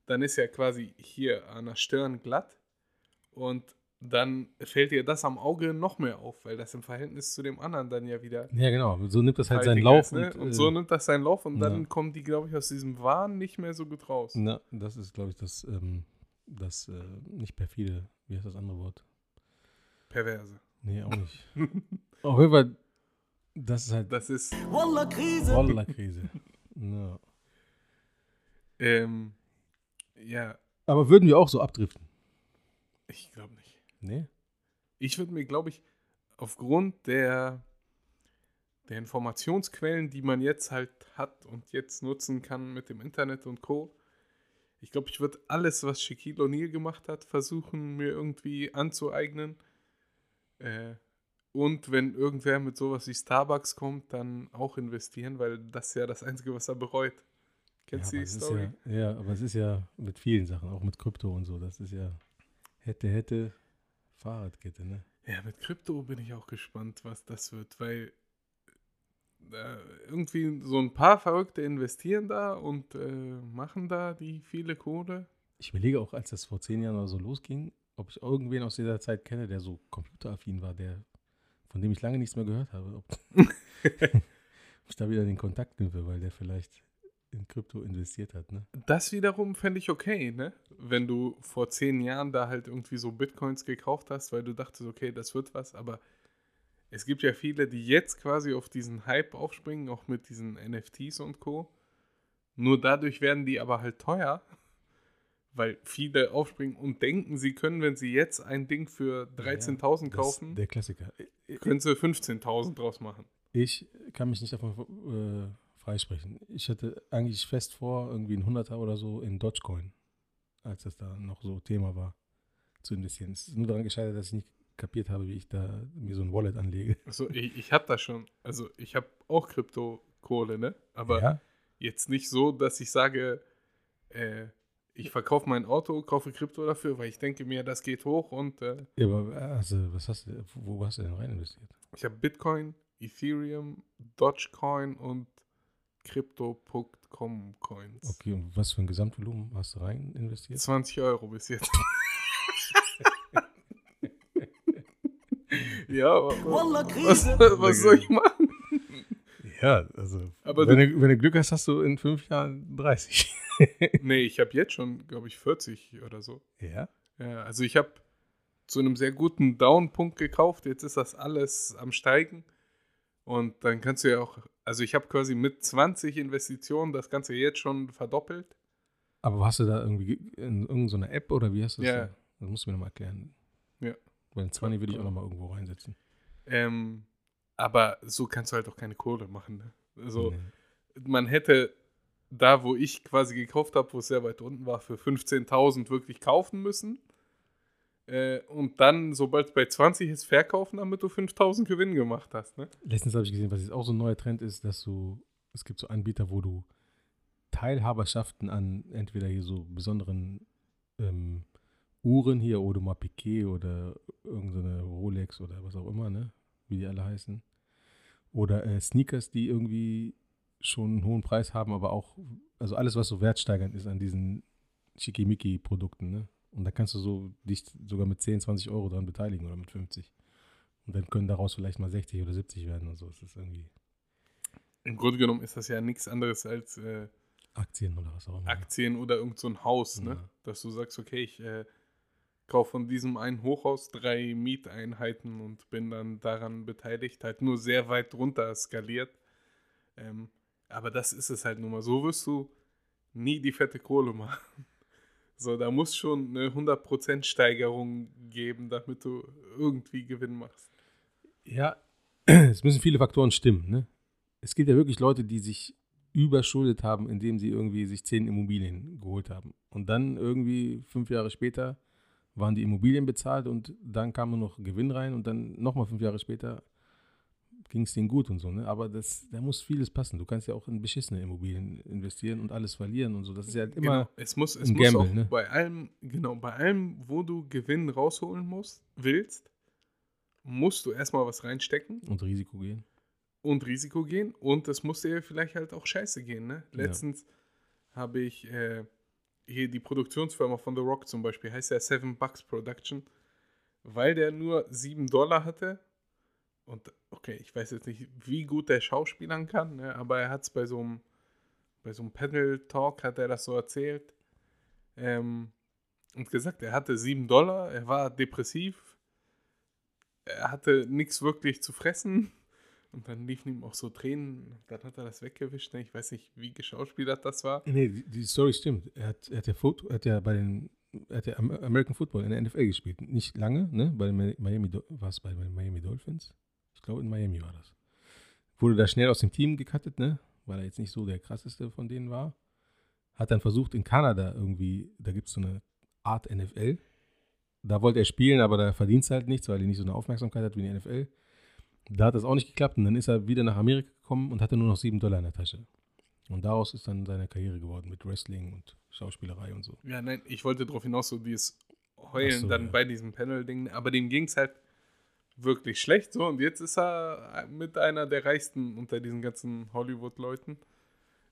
dann ist ja quasi hier an der Stirn glatt und dann fällt dir das am Auge noch mehr auf, weil das im Verhältnis zu dem anderen dann ja wieder ja, genau. So nimmt das halt seinen Lauf. ist, ne? und, und, äh, so nimmt das seinen Lauf und dann ja. kommen die, glaube ich, aus diesem Wahn nicht mehr so gut raus. Na, das ist, glaube ich, das, ähm, das äh, nicht perfide, wie heißt das andere Wort? Perverse. Nee, auch nicht. [LAUGHS] Auf jeden Fall, das ist halt Das ist, Wallah-Krise. [LAUGHS] Ja. ähm, ja, Aber würden wir auch so abdriften? ich glaube nicht. Nee? Ich würde mir, glaube ich, aufgrund der, der Informationsquellen, die man jetzt halt hat und jetzt nutzen kann mit dem Internet und Co., ich glaube, ich würde alles, was Shaquille O'Neal gemacht hat, versuchen, mir irgendwie anzueignen. Äh, und wenn irgendwer mit sowas wie Starbucks kommt, dann auch investieren, weil das ist ja das Einzige, was er bereut. Kennst du die Story? Ja, ja, aber es ist ja mit vielen Sachen, auch mit Krypto und so. Das ist ja hätte, hätte, Fahrradkette, ne? Ja, mit Krypto bin ich auch gespannt, was das wird, weil äh, irgendwie so ein paar Verrückte investieren da und äh, machen da die viele Kohle. Ich überlege auch, als das vor zehn Jahren oder so losging, ob ich irgendwen aus dieser Zeit kenne, der so computeraffin war, der, von dem ich lange nichts mehr gehört habe. [LAUGHS] [LAUGHS] Ob, ich da wieder den Kontakt knüpfe, weil der vielleicht in Krypto investiert hat, ne? Das wiederum fände ich okay, ne? Wenn du vor zehn Jahren da halt irgendwie so Bitcoins gekauft hast, weil du dachtest, okay, das wird was, aber es gibt ja viele, die jetzt quasi auf diesen Hype aufspringen, auch mit diesen NFTs und Co. Nur dadurch werden die aber halt teuer, weil viele aufspringen und denken, sie können, wenn sie jetzt ein Ding für 13.000 Das- kaufen, Der Klassiker. können sie 15.000 draus machen. Ich kann mich nicht davon äh, freisprechen. Ich hatte eigentlich fest vor, irgendwie ein Hunderter oder so in Dogecoin, als das da noch so Thema war, zu investieren. Es ist nur daran gescheitert, dass ich nicht kapiert habe, wie ich da mir so ein Wallet anlege. Also ich, ich habe das schon, also ich habe auch Krypto-Kohle, ne? Aber ja? jetzt nicht so, dass ich sage, äh, ich verkaufe mein Auto, kaufe Krypto dafür, weil ich denke mir, das geht hoch und äh, ja, aber also, was hast du, wo hast du denn rein investiert? ich habe Bitcoin, Ethereum, Dogecoin und Crypto.com Coins. Okay, und was für ein Gesamtvolumen hast du rein investiert? 20 Euro bis jetzt. [LAUGHS] ja, aber was, was soll ich machen? Ja, also, Aber wenn, du, wenn du Glück hast, hast du in fünf Jahren 30. [LAUGHS] Nee, ich habe jetzt schon, glaube ich, 40 oder so. ja? Ja, also ich habe zu einem sehr guten Down-Punkt gekauft. Jetzt ist das alles am Steigen. Und dann kannst du ja auch, also ich habe quasi mit 20 Investitionen das Ganze jetzt schon verdoppelt. Aber hast du da irgendwie in irgendeiner App oder wie hast du das? Ja. da? Das musst du mir nochmal erklären. Ja. Weil ein 20 würde ich auch nochmal irgendwo reinsetzen. Ähm, aber so kannst du halt auch keine Kohle machen. Ne? Also Nee. man hätte da, wo ich quasi gekauft habe, wo es sehr weit unten war, für 15.000 wirklich kaufen müssen. Äh, und dann, sobald es bei 20 ist, verkaufen, damit du 5.000 Gewinn gemacht hast. Ne? Letztens habe ich gesehen, was jetzt auch so ein neuer Trend ist, dass du, es gibt so Anbieter, wo du Teilhaberschaften an entweder hier so besonderen ähm, Uhren hier, Audemars Piquet oder irgendeine Rolex oder was auch immer, ne? Wie die alle heißen. Oder äh, Sneakers, die irgendwie schon einen hohen Preis haben, aber auch, also alles, was so wertsteigernd ist an diesen Schickimicki-Produkten, ne? Und da kannst du so dich sogar mit 10, 20 Euro dran beteiligen oder mit 50. Und dann können daraus vielleicht mal 60 oder 70 werden und so. Es ist irgendwie Im Grunde genommen ist das ja nichts anderes als äh, Aktien oder was auch immer. Aktien oder irgend so ein Haus, ne? Ja. Dass du sagst, okay, ich äh, kaufe von diesem einen Hochhaus drei Mieteinheiten und bin dann daran beteiligt, halt nur sehr weit runter skaliert. Ähm, Aber das ist es halt nun mal. So wirst du nie die fette Kohle machen. So, da muss schon eine 100% Steigerung geben, damit du irgendwie Gewinn machst. Ja, es müssen viele Faktoren stimmen. Ne? Es gibt ja wirklich Leute, die sich überschuldet haben, indem sie irgendwie sich zehn Immobilien geholt haben. Und dann irgendwie fünf Jahre später waren die Immobilien bezahlt und dann kam nur noch Gewinn rein und dann nochmal fünf Jahre später ging es denen gut und so. Ne? Aber das, da muss vieles passen. Du kannst ja auch in beschissene Immobilien investieren und alles verlieren und so. Das ist ja halt immer genau. Es muss, es ein muss Gamble, auch ne? bei allem, genau, bei allem, wo du Gewinn rausholen musst, willst, musst du erstmal was reinstecken und Risiko gehen. und Risiko gehen und es muss dir vielleicht halt auch scheiße gehen. Ne? Letztens habe ich äh, hier die Produktionsfirma von The Rock zum Beispiel, heißt ja Seven Bucks Production, weil der nur 7 Dollar hatte und okay, ich weiß jetzt nicht, wie gut der Schauspielern kann, ne? aber er hat es bei so einem bei so einem Panel Talk hat er das so erzählt ähm, und gesagt, er hatte 7 Dollar, er war depressiv, er hatte nichts wirklich zu fressen und dann liefen ihm auch so Tränen. Dann hat er das weggewischt. ne? Ich weiß nicht, wie geschauspielert das war. Nee, die, die Story stimmt. Er hat, er hat ja, Foto, hat ja bei den er hat ja Am- American Football in der NFL gespielt. Nicht lange, ne? Bei Miami war es bei den Miami Dolphins? Ich glaube, in Miami war das. Wurde da schnell aus dem Team gecuttet, ne? Weil er jetzt nicht so der krasseste von denen war. Hat dann versucht in Kanada irgendwie, da gibt es so eine Art NFL. Da wollte er spielen, aber da verdient es halt nichts, weil er nicht so eine Aufmerksamkeit hat wie die NFL. Da hat das auch nicht geklappt und dann ist er wieder nach Amerika gekommen und hatte nur noch sieben Dollar in der Tasche. Und daraus ist dann seine Karriere geworden mit Wrestling und Schauspielerei und so. Ja, nein, ich wollte darauf hinaus, so dieses Heulen so, dann ja. bei diesem Panel-Ding. Aber dem ging es halt wirklich schlecht. So, und jetzt ist er mit einer der reichsten unter diesen ganzen Hollywood-Leuten.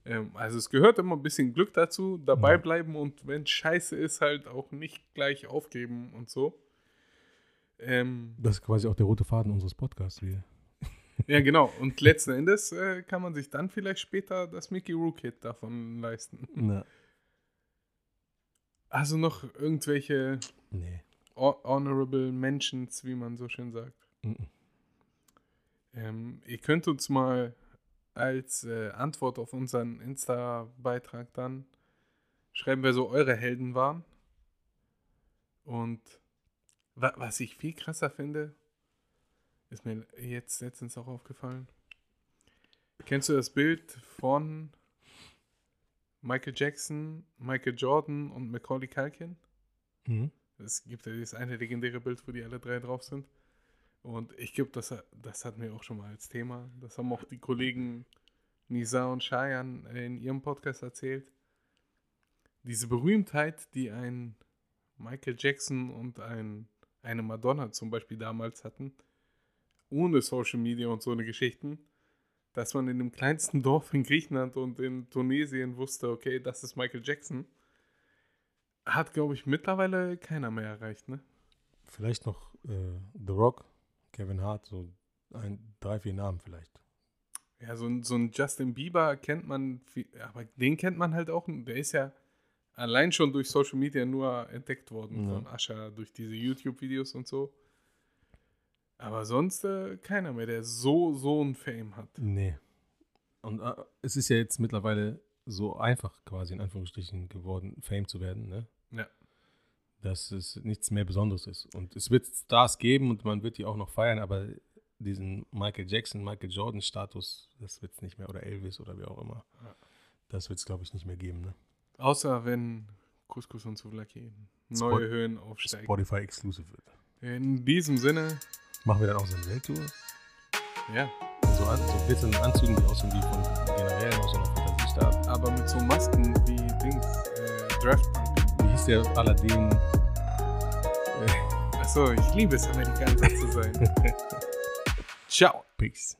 Ähm, also es gehört immer ein bisschen Glück dazu, dabei Ja. bleiben und wenn scheiße ist, halt auch nicht gleich aufgeben und so. Ähm, Das ist quasi auch der rote Faden unseres Podcasts. Wir [LAUGHS] Ja, genau. Und letzten Endes äh, kann man sich dann vielleicht später das Mickey Rook-Hit davon leisten. Na, Also noch irgendwelche nee. Hon- honorable Mentions, wie man so schön sagt. Mhm. Ähm, ihr könnt uns mal als äh, Antwort auf unseren Insta-Beitrag dann schreiben, wer so eure Helden waren. Und wa was ich viel krasser finde, ist mir jetzt letztens auch aufgefallen. Kennst du das Bild von Michael Jackson, Michael Jordan und Macaulay Culkin? Mhm. Es gibt ja dieses eine legendäre Bild, wo die alle drei drauf sind. Und ich glaube, das, das hatten wir auch schon mal als Thema. Das haben auch die Kollegen Nisa und Shayan in ihrem Podcast erzählt. Diese Berühmtheit, die ein Michael Jackson und ein, eine Madonna zum Beispiel damals hatten, ohne Social Media und so eine Geschichten, dass man in dem kleinsten Dorf in Griechenland und in Tunesien wusste, okay, das ist Michael Jackson, hat, glaube ich, mittlerweile keiner mehr erreicht, ne? Vielleicht noch äh, The Rock, Kevin Hart, so ein, drei, vier Namen vielleicht. Ja, so, ein- so ein Justin Bieber kennt man, viel, aber den kennt man halt auch, der ist ja allein schon durch Social Media nur entdeckt worden Ja. von Ascha, durch diese YouTube-Videos und so. Aber sonst äh, keiner mehr, der so, so ein Fame hat. Nee. Und äh, es ist ja jetzt mittlerweile so einfach quasi in Anführungsstrichen geworden, Fame zu werden, ne? Ja. Dass es nichts mehr Besonderes ist. Und es wird Stars geben und man wird die auch noch feiern, aber diesen Michael Jackson, Michael Jordan Status, das wird es nicht mehr, oder Elvis oder wie auch immer. Ja. Das wird es, glaube ich, nicht mehr geben, ne? Außer wenn Couscous und Souvlaki neue Spot- Höhen aufsteigen. Spotify exclusive wird. In diesem Sinne, Machen wir dann auch so eine Welttour? ja, So, an, so glitzernden Anzügen, die aussehen wie von Generälen aus einer Fantasiestadt. aber mit so Masken wie Dings, äh, Draft Wie hieß der Aladdin? Äh, Achso, ich liebe es, Amerikaner zu sein. [LAUGHS] Ciao. Peace.